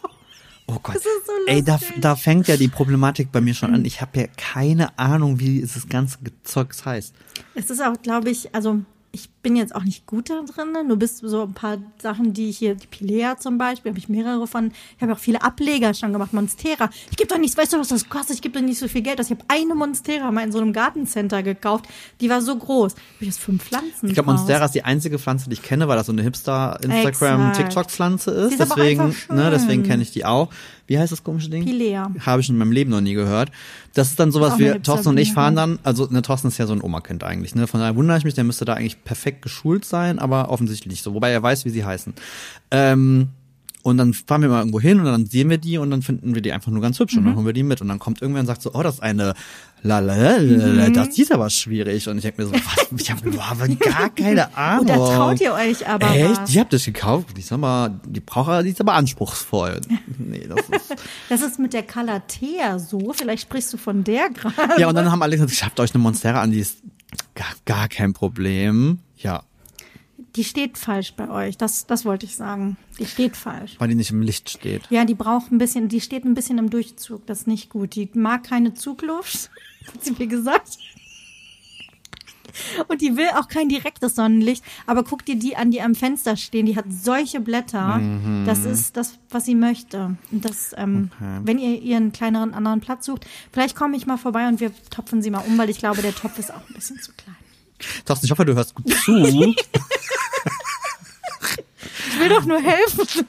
Oh Gott. Das ist so Ey, da, da fängt ja die Problematik bei mir schon an. Ich habe ja keine Ahnung, wie das ganze Zeugs heißt. Es ist auch, glaube ich, also ich bin jetzt auch nicht gut da drin. ne? Nur bist so ein paar Sachen, die ich hier, die Pilea zum Beispiel, habe ich mehrere von. Ich habe auch viele Ableger schon gemacht, Monstera. Ich gebe doch nichts, weißt du, was das kostet? Ich gebe doch nicht so viel Geld. aus. Ich habe eine Monstera mal in so einem Gartencenter gekauft. Die war so groß. Habe ich jetzt fünf Pflanzen Ich glaube. Monstera ist die einzige Pflanze, die ich kenne, weil das so eine. Hipster-Instagram-TikTok-Pflanze ist. Ist deswegen, ne, deswegen kenne ich die auch. Wie heißt das komische Ding? Pilea. Habe ich in meinem Leben noch nie gehört. Das ist dann sowas eine Thorsten und ich fahren dann, also ne, Thorsten ist ja so ein Oma-Kind eigentlich, ne? Von daher wundere ich mich, der müsste da eigentlich perfekt geschult sein, aber offensichtlich nicht so. Wobei er weiß, wie sie heißen. Ähm, Und dann fahren wir mal irgendwo hin und dann sehen wir die und dann finden wir die einfach nur ganz hübsch Mhm. und dann holen wir die mit. Und dann kommt irgendwer und sagt so, oh, das ist eine Lalalala, Mhm. das ist aber schwierig. Und ich denke mir so, was, ich habe überhaupt gar keine Ahnung. Und da traut ihr euch aber Echt? was. Die habt ihr gekauft? Die ist aber, die braucht, die ist aber anspruchsvoll. Nee, das ist, Das ist mit der Calathea so. Vielleicht sprichst du von der gerade. ja, und dann haben alle gesagt, ich habt euch eine Monstera an, die ist gar, gar kein Problem. Ja, Die steht falsch bei euch. Das, das wollte ich sagen. Die steht falsch. weil die nicht im Licht steht. Ja, die braucht ein bisschen, die steht ein bisschen im Durchzug. Das ist nicht gut. Die mag keine Zugluft, hat sie mir gesagt. Und die will auch kein direktes Sonnenlicht. Aber guck dir die an, die am Fenster stehen. Die hat solche Blätter. Das ist das, was sie möchte. Und das, ähm, wenn ihr ihren kleineren anderen Platz sucht, vielleicht komme ich mal vorbei und wir topfen sie mal um, weil ich glaube, der Topf ist auch ein bisschen zu klein. Thorsten, ich hoffe, du hörst gut zu. Ich will doch nur helfen.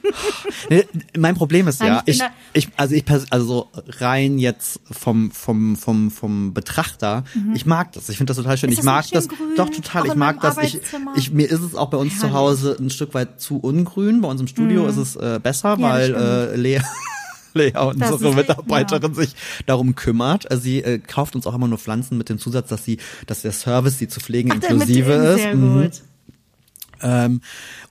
Mein Problem ist Nein, ja, ich ich, also ich, pers- also so rein jetzt vom, vom, vom, vom Betrachter, ich mag das. Ich finde das total schön. Mhm. Ist ich das mag das, grün? doch total. Auch ich mag das. Ich, ich, mir ist es auch bei uns zu Herrlich. Hause ein Stück weit zu ungrün. Bei uns im Studio ist es äh, besser, Mhm. Ja, weil äh, Lea, Lea, unsere Mitarbeiterin, sich darum kümmert. Also Sie äh, kauft uns auch immer nur Pflanzen mit dem Zusatz, dass sie, dass der Service, sie zu pflegen, Ach, inklusive ist. Sehr Mhm. gut. Ähm,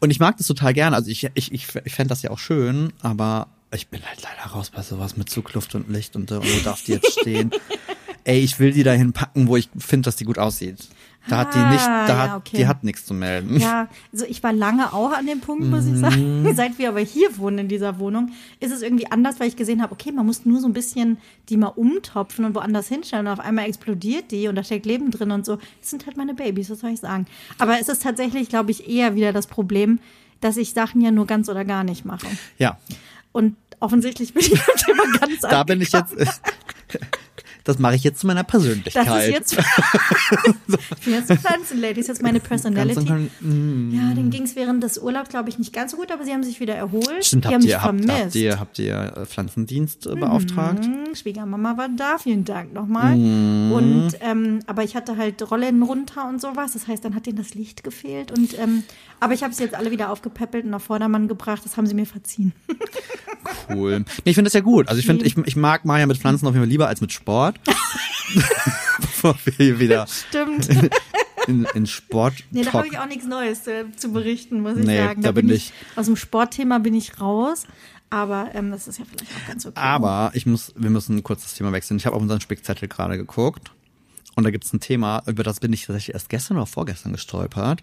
und ich mag das total gerne. Also ich, ich, ich, ich fände das ja auch schön, aber ich bin halt leider raus bei sowas mit Zugluft und Licht und, und wo darf die jetzt stehen? Ey, ich will die dahin packen, wo ich finde, dass die gut aussieht. Da hat die Ah, nicht, da ja, hat, okay. die hat nichts zu melden. Ja, also ich war lange auch an dem Punkt, muss Mhm. ich sagen. Seit wir aber hier wohnen in dieser Wohnung, ist es irgendwie anders, weil ich gesehen habe, okay, man muss nur so ein bisschen die mal umtopfen und woanders hinstellen und auf einmal explodiert die und da steckt Leben drin und so. Das sind halt meine Babys, was soll ich sagen. Aber es ist tatsächlich, glaube ich, eher wieder das Problem, dass ich Sachen ja nur ganz oder gar nicht mache. Ja, Und offensichtlich bin ich beim Thema ganz da bin ich jetzt. Das mache ich jetzt zu meiner Persönlichkeit. Das ist jetzt, ich bin jetzt eine Pflanzenlady, ist jetzt meine Personality. Und- Ja, denen ging es während des Urlaubs, glaube ich, nicht ganz so gut, aber sie haben sich wieder erholt. Stimmt, habt ihr, habt, vermisst. habt ihr, habt ihr äh, Pflanzendienst äh, beauftragt? Hm, Schwiegermama war da, vielen Dank nochmal. Mhm. Und ähm, aber ich hatte halt Rollen runter und sowas. Das heißt, dann hat denen das Licht gefehlt. Und ähm, aber ich habe sie jetzt alle wieder aufgepäppelt und auf Vordermann gebracht. Das haben sie mir verziehen. Cool. Nee, ich finde das ja gut. Also ich finde, ich, ich mag Maja mit Pflanzen auf jeden Fall lieber als mit Sport. Bevor wir hier wieder Stimmt. in, in Sport Nee, da habe ich auch nichts Neues äh, zu berichten, muss ich Nee, sagen. da bin ich- aus dem Sportthema bin ich raus. Aber ähm, das ist ja vielleicht auch ganz okay. Aber ich muss, wir müssen kurz das Thema wechseln. Ich habe auf unseren Spickzettel gerade geguckt und da gibt es ein Thema, über das bin ich tatsächlich erst gestern oder vorgestern gestolpert.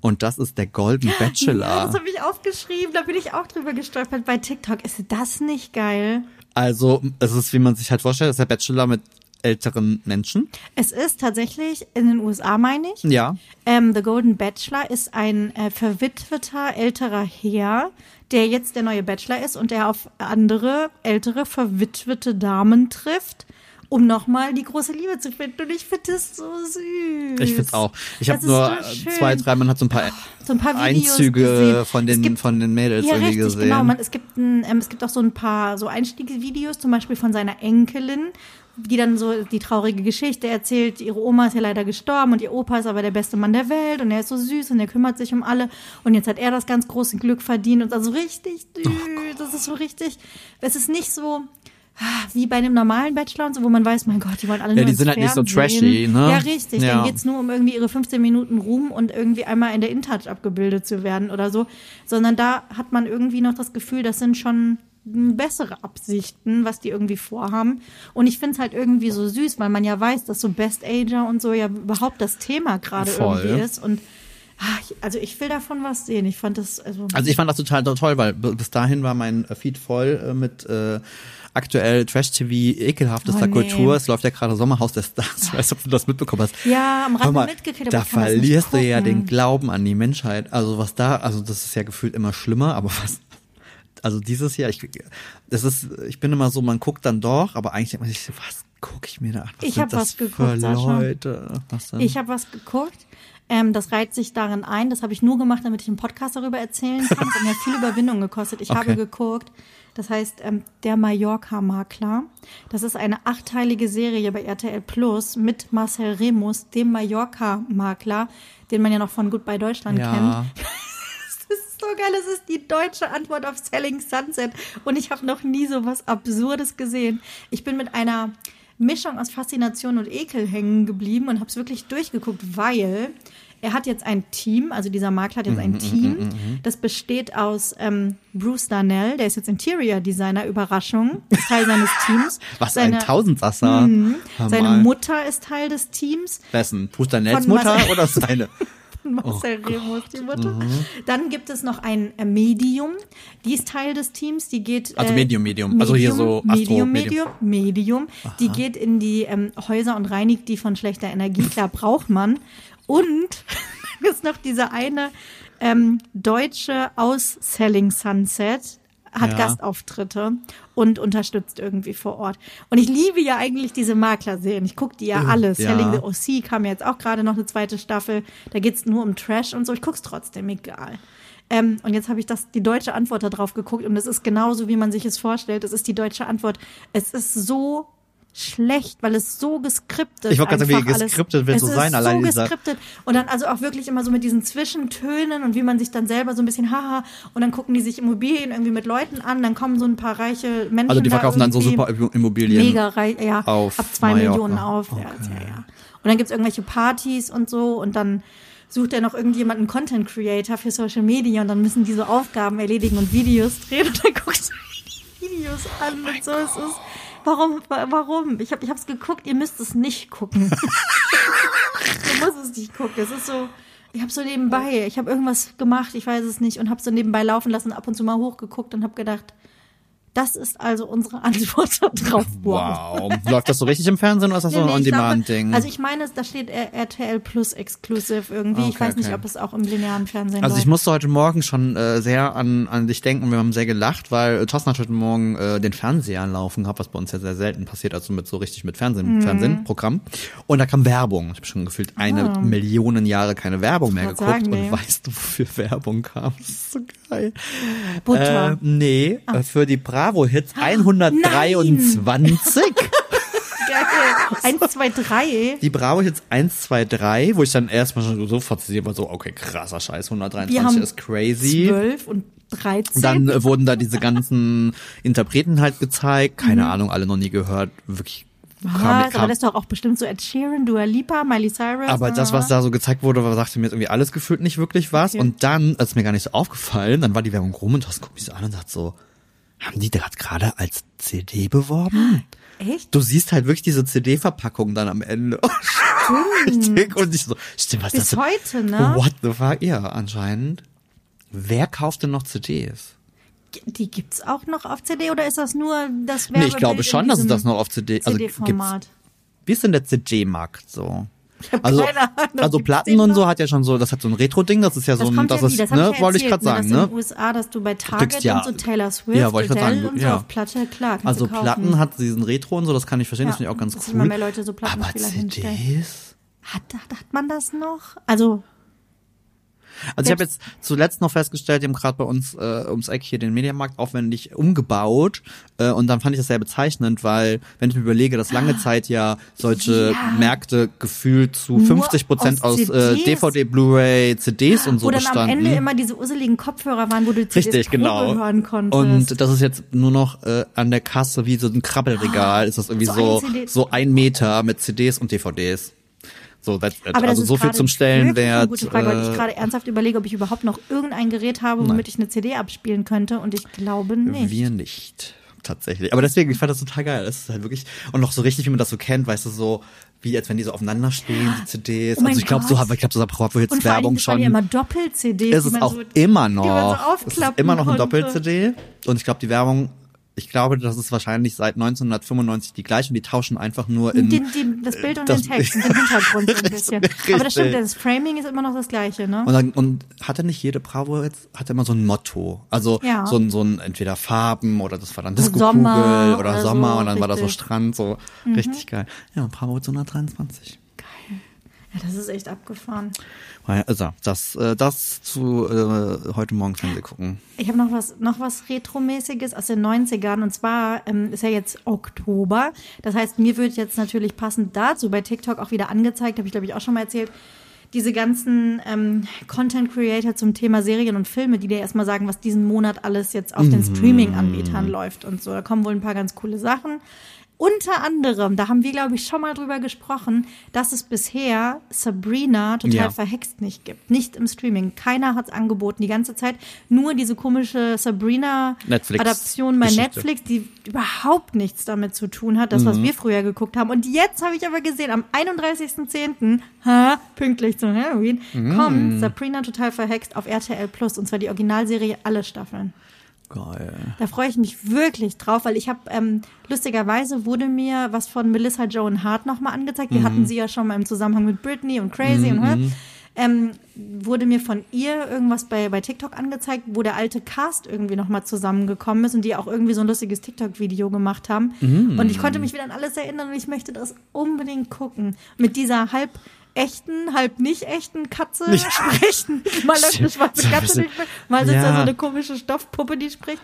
Und das ist der Golden Ja, Bachelor. das habe ich aufgeschrieben, da bin ich auch drüber gestolpert bei TikTok. Ist das nicht geil? Also, es ist, wie man sich halt vorstellt, das ist der Bachelor mit älteren Menschen. Es ist tatsächlich in den USA, meine ich. Ja. Ähm, The Golden Bachelor ist ein äh, verwitweter älterer Herr, der jetzt der neue Bachelor ist und der auf andere ältere verwitwete Damen trifft, um nochmal die große Liebe zu finden. Und ich finde das so süß. Ich find's auch. Ich habe nur so zwei, drei, man hat so ein paar, so ein paar Einzüge gesehen. von Es den, gibt- von den Mädels Ja, irgendwie richtig, gesehen. genau. Man, es, gibt ein, ähm, es gibt auch so ein paar so Einstiegsvideos, zum Beispiel von seiner Enkelin, die dann so die traurige Geschichte erzählt. Ihre Oma ist ja leider gestorben und ihr Opa ist aber der beste Mann der Welt und er ist so süß und er kümmert sich um alle. Und jetzt hat er das ganz große Glück verdient und also richtig süß. das ist so richtig. Es ist nicht so wie bei einem normalen Bachelor und so, wo man weiß, mein Gott, die wollen alle Ja, nur die ins sind halt nicht so trashy, ne? Ja, richtig. Ja. Denen geht's nur um irgendwie ihre 15 Minuten Ruhm und irgendwie einmal in der InTouch abgebildet zu werden oder so. Sondern da hat man irgendwie noch das Gefühl, das sind schon bessere Absichten, was die irgendwie vorhaben. Und ich find's halt irgendwie so süß, weil man ja weiß, dass so Best Ager und so ja überhaupt das Thema gerade irgendwie ist. Und ah, also ich will davon was sehen. Ich fand das, also. Also ich fand das total toll, weil bis dahin war mein Feed voll äh, mit äh, aktuell Trash-TV ekelhaftester Oh, nee. Kultur. Es läuft ja gerade Sommerhaus der Stars. Ich weiß nicht, ob du das mitbekommen hast. Ja, am Rande mal, mitgekriegt, da verlierst du ja den Glauben an die Menschheit. Also was da, also das ist ja gefühlt immer schlimmer, aber was, also dieses Jahr, ich, das ist, ich bin immer so, man guckt dann doch, aber eigentlich denkt man sich, so, was gucke ich mir da an? Was Ich sind hab das was geguckt. Leute? Was denn? Ich habe was geguckt. Ähm, das reiht sich darin ein. Das habe ich nur gemacht, damit ich einen Podcast darüber erzählen kann. Das hat mir viel Überwindung gekostet. Ich Okay. habe geguckt. Das heißt, ähm, der Mallorca-Makler. Das ist eine achteilige Serie bei RTL Plus mit Marcel Remus, dem Mallorca-Makler, den man ja noch von Goodbye Deutschland ja. kennt. Das ist so geil. Es ist die deutsche Antwort auf Selling Sunset. Und ich habe noch nie so was Absurdes gesehen. Ich bin mit einer Mischung aus Faszination und Ekel hängen geblieben und habe es wirklich durchgeguckt, weil er hat jetzt ein Team, also dieser Makler hat jetzt Mhm, ein Team, das besteht aus ähm, Bruce Darnell, der ist jetzt Interior Designer, Überraschung, ist Teil seines Teams. Was Seine, ein Tausendsasser. Hör seine. Mutter ist Teil des Teams. Wessen? Nels Von Mutter oder seine? Marcel Oh Remus, die Mutter. Mhm. Dann gibt es noch ein äh, Medium, die ist Teil des Teams, die geht. Also Medium, Medium. Also hier so Astro- Medium, Medium. Medium, Medium. Die geht in die ähm, Häuser und reinigt die von schlechter Energie. Klar, braucht man. Und ist noch diese eine ähm, Deutsche aus Selling Sunset, hat Ja. Gastauftritte und unterstützt irgendwie vor Ort. Und ich liebe ja eigentlich diese Maklerserien. Ich gucke die ja alle. ja. Selling the OC kam ja jetzt auch gerade noch eine zweite Staffel. Da geht's nur um Trash und so. Ich guck's trotzdem, egal. Ähm, und jetzt habe ich das, die deutsche Antwort da drauf geguckt und es ist genauso, wie man sich es vorstellt. Es ist die deutsche Antwort. Es ist so schlecht, weil es so geskriptet Ich wollte gerade sagen, wie alles- geskriptet wird so sein, allein so dieser- geskriptet und dann also auch wirklich immer so mit diesen Zwischentönen und wie man sich dann selber so ein bisschen haha und dann gucken die sich Immobilien irgendwie mit Leuten an, dann kommen so ein paar reiche Menschen Also die da verkaufen dann so super Immobilien. mega reich, ja, auf ab zwei Mallorca. Millionen auf. Ja, ja, ja. Und dann gibt's irgendwelche Partys und so und dann sucht er noch irgendjemanden Content Creator für Social Media und dann müssen die so Aufgaben erledigen und Videos drehen und dann guckst du Videos an und so. Es ist, warum, wa- warum? Ich habe ich hab's geguckt, ihr müsst es nicht gucken. du musst es nicht gucken. Es ist so, ich habe so nebenbei, ich habe irgendwas gemacht, ich weiß es nicht und habe so nebenbei laufen lassen, ab und zu mal hochgeguckt und habe gedacht, das ist also unsere Antwort darauf. Wow. Läuft das so richtig im Fernsehen oder ist das so ein Nee, nee, ich On-Demand-Ding? Also ich meine, da steht RTL Plus Exclusive irgendwie. ich Okay, weiß nicht, okay. ob es auch im linearen Fernsehen Also ich läuft. musste heute Morgen schon äh, sehr an, an dich denken und wir haben sehr gelacht, weil äh, Thorsten hat heute Morgen äh, den Fernseher laufen gehabt, was bei uns ja sehr selten passiert, also mit so richtig mit Fernsehen, Mhm. Fernsehprogramm. Und da kam Werbung. Ich habe schon gefühlt eine Millionen Jahre keine Werbung mehr Ah. geguckt. sagen, und nee. weißt du, wofür Werbung kam? Das ist so geil. Butter. Äh, nee, Ah. äh, für die Bravo-Hits 123. Geil. Eins, zwei, drei. Die Bravo Hits 1, 2, 3, wo ich dann erstmal schon sofort sehe, war so, okay, krasser Scheiß, Wir 123 haben ist crazy. Zwölf und dreizehn. Und dann äh, wurden da diese ganzen Interpreten halt gezeigt, keine Mhm. Ahnung, alle noch nie gehört, wirklich kam, Aber das ist doch auch bestimmt so Ed Sheeran, Dua Lipa, Miley Cyrus. aber das, was da so gezeigt wurde, sagte mir jetzt irgendwie alles gefühlt nicht wirklich was. Okay. Und dann, als mir gar nicht so aufgefallen, dann war die Werbung rum und Thorsten guckt mich so an und sagt so, haben die das gerade als CD beworben? Echt? Du siehst halt wirklich diese CD-Verpackung dann am Ende. ich denk, und ich so, stimmt, was ist Bis das? heute, ne? What the fuck? Ja, anscheinend. Wer kauft denn noch CDs? Die gibt's auch noch auf CD oder ist das nur das Nee, Werbebild ich glaube schon, dass es das noch auf CD, also gibt's, wie ist denn der CD-Markt so? Also, also Platten und so hat ja schon so, das hat so ein Retro-Ding, das ist ja so Das ein, das ja ist, das ne, wollte ich gerade ne, sagen, ne? in den USA, dass du bei Target kriegst ja- und so Taylor Swift, Ja, wollte ich Adele sagen, ja. auf Platte, klar, Also du. Platten hat diesen Retro und so, das kann ich verstehen, das Ja, finde ich auch ganz cool. mehr Leute so Aber hinstellen. CDs? Hat, hat, hat man das noch? Also, Also ich habe jetzt zuletzt noch festgestellt, die haben gerade bei uns äh, ums Eck hier den Mediamarkt aufwendig umgebaut äh, und dann fand ich das sehr bezeichnend, weil wenn ich mir überlege, dass lange Zeit ja solche Ja. Märkte gefühlt zu Nur 50 Prozent aus aus, äh. DVD, Blu-ray, CDs und so wo dann bestanden. am Ende immer diese usseligen Kopfhörer waren, wo du CDs Richtig, genau. Hören konntest. Und das ist jetzt nur noch äh, an der Kasse wie so ein Krabbelregal, ist das irgendwie So so so ein Meter mit CDs und DVDs. So. Aber das also ist so viel zum Stellenwert. Eine gute Frage, weil ich äh, gerade ernsthaft überlege, ob ich überhaupt noch irgendein Gerät habe, womit ich eine CD abspielen könnte. Und ich glaube nicht. Wir nicht. Tatsächlich. Aber deswegen, ich fand das total geil. Das ist halt wirklich, und noch so richtig, wie man das so kennt, weißt du, so, wie als wenn die so aufeinander stehen, die CDs. Oh also ich glaube, so, Gott. ich glaube, so Bravo Hits Und vor allen Dingen, Werbung das waren schon. ja immer Doppel-CDs. ist es auch so, immer man so noch. es ist immer noch ein konnte. Doppel-CD. Und ich glaube, die Werbung, ich glaube, das ist wahrscheinlich seit 1995 die gleiche und die tauschen einfach nur in. Den, den, das Bild und das- den Text und den Hintergrund so ein bisschen. Richtig. Aber das stimmt, das Framing ist immer noch das gleiche, ne? Und, dann, und hatte nicht jede Bravo jetzt, hatte immer so ein Motto. Also Ja. so ein, so ein entweder Farben oder das war dann Sommer Disco-Kugel oder, oder Sommer so, und dann war da so richtig. Mhm. Strand, so richtig geil. Ja, Bravo Hits 123. Ja, das ist echt abgefahren. Also, das, äh, das zu äh, heute Morgen Fernsehen gucken. Ich habe noch was, noch was Retromäßiges aus den 90ern. Und zwar ähm, ist ja jetzt Oktober. Das heißt, mir wird jetzt natürlich passend dazu bei TikTok auch wieder angezeigt, habe ich glaube ich auch schon mal erzählt, diese ganzen ähm, Content Creator zum Thema Serien und Filme, die dir erstmal sagen, was diesen Monat alles jetzt auf den Streaming-Anbietern läuft und so. Da kommen wohl ein paar ganz coole Sachen. Unter anderem, da haben wir, glaube ich, schon mal drüber gesprochen, dass es bisher Sabrina total Ja. verhext nicht gibt. Nicht im Streaming. Keiner hat es angeboten die ganze Zeit. Nur diese komische Sabrina-Adaption bei. Netflix, die überhaupt nichts damit zu tun hat, das, Mhm. was wir früher geguckt haben. Und jetzt habe ich aber gesehen, am 31.10., ha, pünktlich zum Halloween, Mhm. kommt Sabrina total verhext auf RTL Plus. Und zwar die Originalserie, alle Staffeln. Geil. Da freue ich mich wirklich drauf, weil ich habe ähm, lustigerweise wurde mir was von Melissa Joan Hart nochmal angezeigt. Wir hatten sie ja schon mal im Zusammenhang mit Britney und Crazy und hä? ähm, wurde mir von ihr irgendwas bei, bei TikTok angezeigt, wo der alte Cast irgendwie nochmal zusammengekommen ist und die auch irgendwie so ein lustiges TikTok-Video gemacht haben. Und ich konnte mich wieder an alles erinnern und ich möchte das unbedingt gucken. Mit dieser halb echten, halb nicht echten Katze sprechen. Mal läuft eine schwarze Katze, die spricht, mal sitzt da Ja. so eine komische Stoffpuppe, die spricht.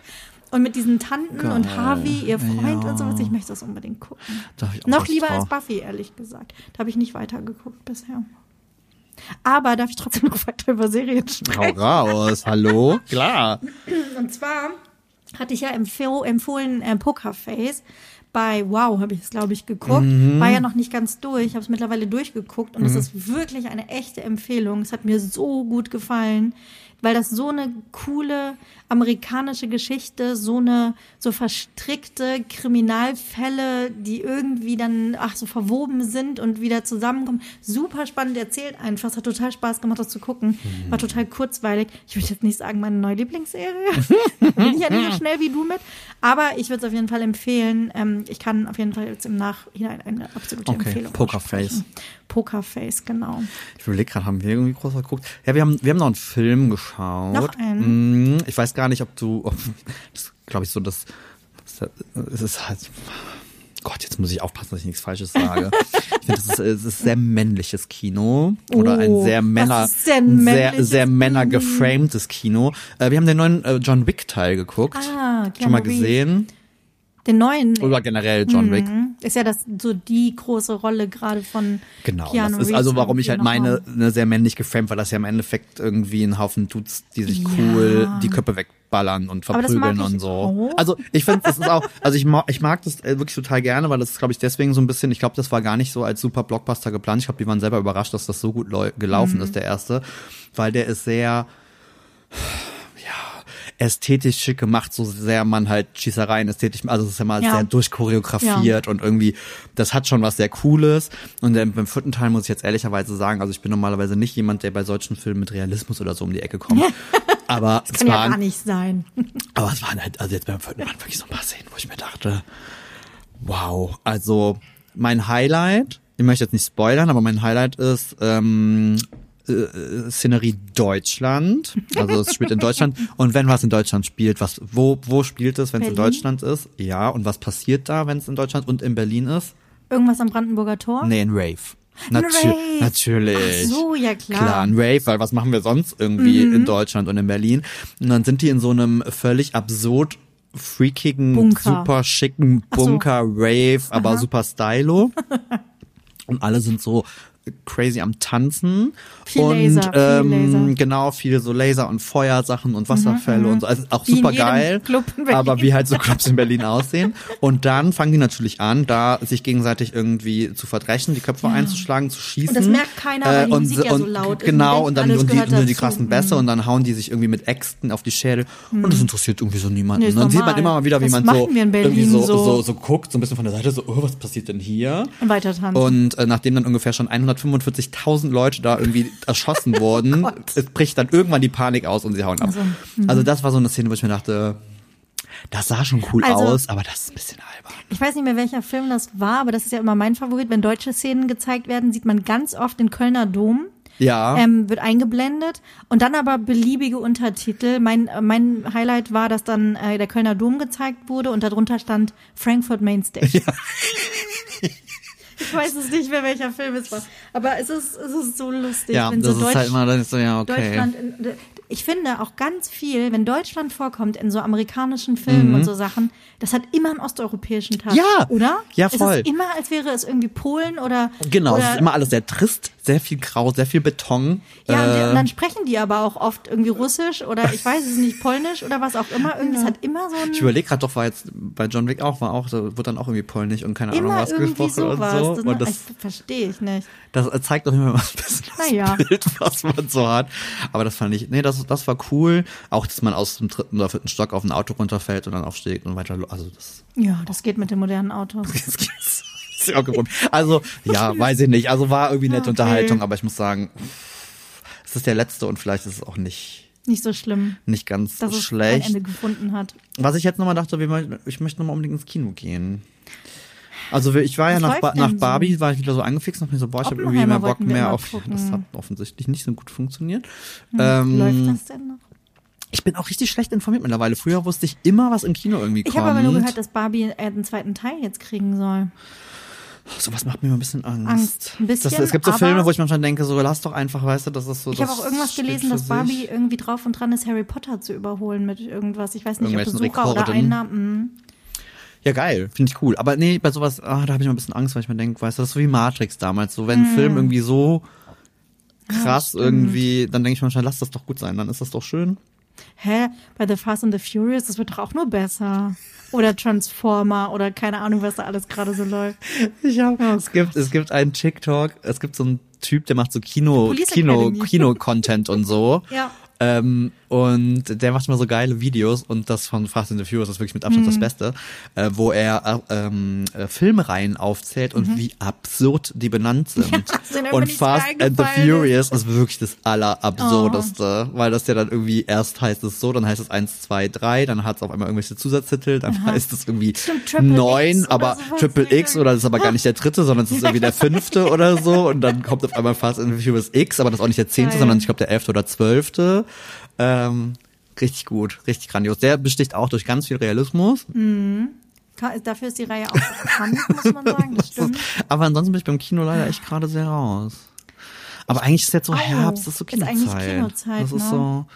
Und mit diesen Tanten und Geil. Harvey, ihr Freund Ja. und sowas, ich möchte das unbedingt gucken. Da hab ich auch Noch lieber drauf. als Buffy, ehrlich gesagt. Da habe ich nicht weitergeguckt bisher. Aber darf ich trotzdem noch weiter über Serien Hau sprechen? raus, hallo? Klar. Und zwar hatte ich ja empfo empfohlen äh, Pokerface. Bei Wow habe ich es, glaube ich, geguckt. Mhm. War ja noch nicht ganz durch, habe es mittlerweile durchgeguckt und es ist wirklich eine echte Empfehlung. Es hat mir so gut gefallen, weil das so eine coole amerikanische Geschichte, so eine so verstrickte Kriminalfälle, die irgendwie dann ach so verwoben sind und wieder zusammenkommen. Super spannend erzählt einfach. Es hat total Spaß gemacht, das zu gucken. War total kurzweilig. Ich würde jetzt nicht sagen, meine neue Lieblingsserie. Bin ich ja nicht so schnell wie du mit. Aber ich würde es auf jeden Fall empfehlen. Ähm, ich kann auf jeden Fall jetzt im Nachhinein eine absolute Okay, Empfehlung Pokerface. Pokerface, genau. Ich überlege gerade, haben wir irgendwie groß geguckt? Ja, wir haben, wir haben noch einen Film geschaut. Noch einen? Mm, Ich weiß gar nicht, ob du, ob, das glaube ich so, das, das, es ist halt, Gott, jetzt muss ich aufpassen, dass ich nichts Falsches sage. ich finde, es ist, ist sehr männliches Kino oder ein Oh, sehr was Männer, sehr, sehr Kino? Männer-geframtes Kino. Äh, wir haben den neuen äh, John Wick Teil geguckt. Ah, Schon mal Keanu gesehen. Den neuen Oder generell John Wick. Mhm. ist ja das so die große Rolle gerade von Genau, Keanu das ist Reeves also, warum ich halt meine, ne, sehr männlich geframed, weil das ja im Endeffekt irgendwie ein Haufen Dudes, die sich cool die Köpfe wegballern und verprügeln und so. auch. Also ich finde, das ist auch, also ich mag, ich mag das äh, wirklich total gerne, weil das ist, glaube ich, deswegen so ein bisschen, ich glaube, das war gar nicht so als super Blockbuster geplant. Ich glaube, die waren selber überrascht, dass das so gut lau- gelaufen Mhm. ist, der erste, weil der ist sehr, ästhetisch schick gemacht, so sehr man halt Schießereien ästhetisch, also es ist ja mal Ja. sehr durchchoreografiert und irgendwie, das hat schon was sehr Cooles. Und ähm, beim vierten Teil muss ich jetzt ehrlicherweise sagen, also ich bin normalerweise nicht jemand, der bei solchen Filmen mit Realismus oder so um die Ecke kommt. Aber es Kann ja waren, gar nicht sein. aber es waren halt, also jetzt beim vierten waren wirklich so ein paar Szenen, wo ich mir dachte, wow, also mein Highlight, ich möchte jetzt nicht spoilern, aber mein Highlight ist ähm, äh, Szenerie Deutschland. Also es spielt in Deutschland. Und wenn was in Deutschland spielt, was wo wo spielt es, wenn es in? Deutschland ist? Ja. Und was passiert da, wenn es in Deutschland und in Berlin ist? Irgendwas am Brandenburger Tor? Nee, ein Rave. Ein Natü Rave. Natürlich. Ach so, ja klar. Klar, ein Rave, weil was machen wir sonst irgendwie Mhm. in Deutschland und in Berlin? Und dann sind die in so einem völlig absurd freakigen, Bunker. super schicken Ach so. Bunker, Rave, aber super stylo. und alle sind so crazy am Tanzen. Viel und Laser, viel ähm, Laser. genau, viele so Laser und Feuersachen und Wasserfälle und so. Also auch Mhm, super geil. Aber wie halt so Clubs in Berlin aussehen. Und dann fangen die natürlich an, da sich gegenseitig irgendwie zu verdrechen, die Köpfe einzuschlagen, zu schießen. Und das merkt keiner, weil die und, Musik ja und, so laut ist. Genau, und dann und die, nur die krassen Bässe und dann hauen die sich irgendwie mit Äxten auf die Schädel. Und das interessiert irgendwie so niemanden. Nee, Und dann sieht man immer mal wieder, wie Das man so irgendwie so, so. so. So, guckt, so ein bisschen von der Seite, so, oh, was passiert denn hier? Und weiter tanzen. Und äh, nachdem dann ungefähr schon 145.000 Leute da irgendwie erschossen wurden, es bricht dann irgendwann die Panik aus und sie hauen ab. Also, Also, das war so eine Szene, wo ich mir dachte, das sah schon cool Also- aus, aber das ist ein bisschen albern. Ich weiß nicht mehr, welcher Film das war, aber das ist ja immer mein Favorit. Wenn deutsche Szenen gezeigt werden, sieht man ganz oft den Kölner Dom. Ja. Ähm, wird eingeblendet und dann aber beliebige Untertitel. Mein, äh, mein Highlight war, dass dann äh, der Kölner Dom gezeigt wurde und darunter stand Frankfurt Mainstage. Ich weiß es nicht mehr, welcher Film es war. Aber es ist, es ist so lustig, ja, wenn das so ist Deutsch, halt immer, dann ist so, ja, okay. Deutschland. In, ich finde auch ganz viel, wenn Deutschland vorkommt in so amerikanischen Filmen und so Sachen, das hat immer einen osteuropäischen. Mhm. Ja. Oder? Ja, Es voll. ist immer, als wäre es irgendwie Polen oder. Genau, oder es ist immer alles sehr trist, sehr viel Grau, sehr viel Beton. Ja, und, die, Äh, und dann sprechen die aber auch oft irgendwie Russisch oder ich weiß es nicht, Polnisch oder was auch immer. Irgendwie, es hat immer so ein, ich überlege gerade doch, war jetzt bei John Wick auch, war auch, da wird dann auch irgendwie polnisch und keine Ahnung immer was irgendwie gesprochen sowas. und so. Das, Und das, verstehe ich nicht. das zeigt doch immer mal ein bisschen das Naja. Bild, was man so hat. Aber das fand ich, nee, das, das war cool. Auch, dass man aus dem dritten oder vierten Stock auf ein Auto runterfällt und dann aufsteigt und weiter, also das, Ja, das geht mit den modernen Autos. das gibt's. Auch gewohnt. Also, ja, weiß ich nicht. Also war irgendwie nette Okay. Unterhaltung, aber ich muss sagen, es ist der letzte und vielleicht ist es auch nicht, Nicht so schlimm, nicht ganz dass es schlecht. ein Ende gefunden hat. Was ich jetzt nochmal dachte, ich möchte nochmal unbedingt ins Kino gehen. Also ich war ja nach, ba nach so? Barbie, war ich wieder so angefixt und mir so, boah, ich habe irgendwie mehr Bock mehr auf. gucken. Das hat offensichtlich nicht so gut funktioniert. Hm, Ähm, Läuft das denn noch? Ich bin auch richtig schlecht informiert mittlerweile. Früher wusste ich immer, was im Kino irgendwie Ich kommt. habe aber nur gehört, dass Barbie äh, einen zweiten Teil jetzt kriegen soll. Sowas macht mir immer ein bisschen Angst. Angst, ein bisschen, das, es gibt so Filme, wo ich manchmal denke, so lass doch einfach, weißt du, das ist so. Ich habe auch irgendwas gelesen, dass Barbie sich. irgendwie drauf und dran ist, Harry Potter zu überholen mit irgendwas. Ich weiß nicht, ob Besucher oder. Einnahmen. Mhm. Ja, geil, finde ich cool. Aber nee, bei sowas, ah, da habe ich immer ein bisschen Angst, weil ich mir denke, weißt du, das ist so wie Matrix damals. So, wenn Hm. ein Film irgendwie so krass irgendwie, dann denke ich manchmal, lass das doch gut sein, dann ist das doch schön. Hä? Bei The Fast and the Furious, das wird doch auch nur besser. Oder Transformer oder keine Ahnung, was da alles gerade so läuft. Ich hab, es gibt, es gibt einen TikTok, es gibt so einen Typ, der macht so Kino, Police Kino. Kino-Content und so. Ja. Ähm, und der macht immer so geile Videos und das von Fast and the Furious ist wirklich mit Abstand Mhm. das Beste, äh, wo er äh, ähm, äh, Filmreihen aufzählt und wie absurd die benannt sind. Mhm. irgendwie und Fast and the. Furious ist wirklich das allerabsurdeste, weil das ja dann irgendwie erst heißt es so, dann heißt es 1, 2, 3, dann hat es auf einmal irgendwelche Zusatztitel, dann heißt es irgendwie Stimmt, Triple 9, X oder aber. Triple X oder das ist aber gar nicht der dritte, sondern es ist irgendwie der fünfte oder so und dann kommt auf einmal Fast and the Furious X, aber das ist auch nicht der zehnte, sondern ich glaube der elfte oder zwölfte. Ähm, richtig gut, richtig grandios. Der besticht auch durch ganz viel Realismus. Ka- Dafür ist die Reihe auch bekannt, muss man sagen. Das stimmt. Aber ansonsten bin ich beim Kino leider echt gerade sehr raus. Aber eigentlich ist jetzt so Oh, Herbst, das ist so ist Kinozeit. eigentlich Kinozeit, das ist ne? so,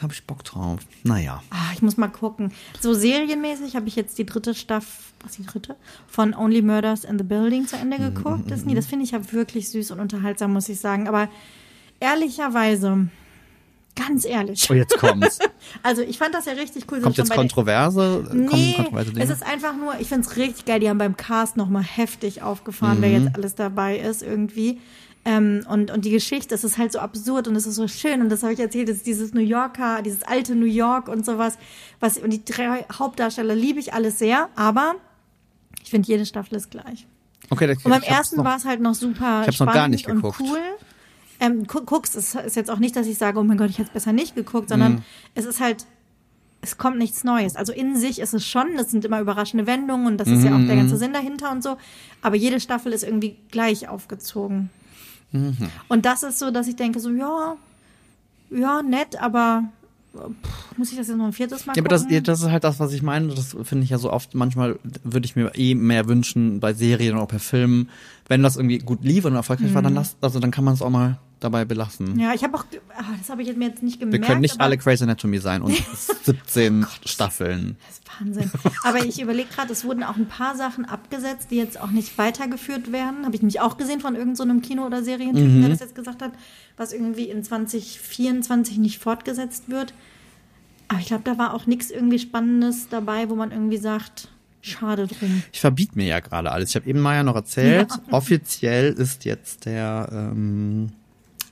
habe ich Bock drauf. Naja. Ah, ich muss mal gucken. So serienmäßig habe ich jetzt die dritte Staffel, was die dritte? Von Only Murders in the Building zu Ende Mhm, geguckt. Disney, das finde ich ja wirklich süß und unterhaltsam, muss ich sagen. Aber ehrlicherweise, ganz ehrlich. Oh, jetzt kommt's. Also ich fand das ja richtig cool. Kommt jetzt Kontroverse? Nee, kontroverse Dinge? es ist einfach nur, ich finde es richtig geil, die haben beim Cast nochmal heftig aufgefahren, Mhm. wer jetzt alles dabei ist irgendwie. Ähm, und, und die Geschichte, es ist halt so absurd und es ist so schön und das habe ich erzählt, es ist dieses New Yorker, dieses alte New York und sowas. Was, und die drei Hauptdarsteller liebe ich alles sehr, aber ich finde, jede Staffel ist gleich. okay, das, Und beim ersten war es halt noch super Ich hab's noch spannend gar nicht und geguckt. cool. Ähm, gu guckst, es ist jetzt auch nicht, dass ich sage, oh mein Gott, ich hätte es besser nicht geguckt, sondern Mhm. es ist halt, es kommt nichts Neues. Also in sich ist es schon, das sind immer überraschende Wendungen und das ist ja auch der Mhm. ganze Sinn dahinter und so. Aber jede Staffel ist irgendwie gleich aufgezogen. Mhm. Und das ist so, dass ich denke, so, ja, ja, nett, aber muss ich das jetzt noch ein viertes Mal Ja, aber das, gucken? das ist halt das, was ich meine. Das finde ich ja so oft. Manchmal würde ich mir eh mehr wünschen bei Serien oder auch bei Filmen. Wenn das irgendwie gut lief und erfolgreich war, dann lass, also dann kann man es auch mal dabei belassen. Ja, ich habe auch, ah, das habe ich mir jetzt nicht Wir gemerkt. können nicht alle Grey's Anatomy sein und 17 Staffeln. Das ist Wahnsinn. Aber ich überlege gerade, es wurden auch ein paar Sachen abgesetzt, die jetzt auch nicht weitergeführt werden. Habe ich nämlich auch gesehen von irgendeinem so einem Kino- oder Serientypen, Mhm. der das jetzt gesagt hat, was irgendwie in 2024 nicht fortgesetzt wird. Aber ich glaube, da war auch nichts irgendwie Spannendes dabei, wo man irgendwie sagt, schade drum. Ich verbiete mir ja gerade alles. Ich habe eben Maya noch erzählt. Offiziell ist jetzt der ähm,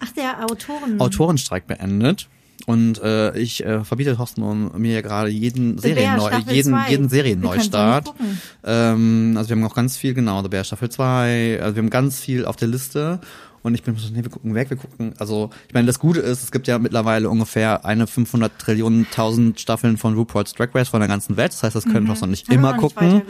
Ach, der Autoren. Autorenstreik beendet. Und äh, ich äh, verbiete Thorsten und mir ja gerade jeden Serienneu jeden, zwei. jeden Serienneustart. Ähm, also wir haben noch ganz viel, genau, The Bear Staffel 2, also wir haben ganz viel auf der Liste. Und ich bin so, nee, wir gucken weg, wir gucken, also ich meine, das Gute ist, es gibt ja mittlerweile ungefähr eine 500 Trillionen tausend Staffeln von RuPaul's Drag Race von der ganzen Welt. Das heißt, das können wir noch nicht wir immer nicht gucken.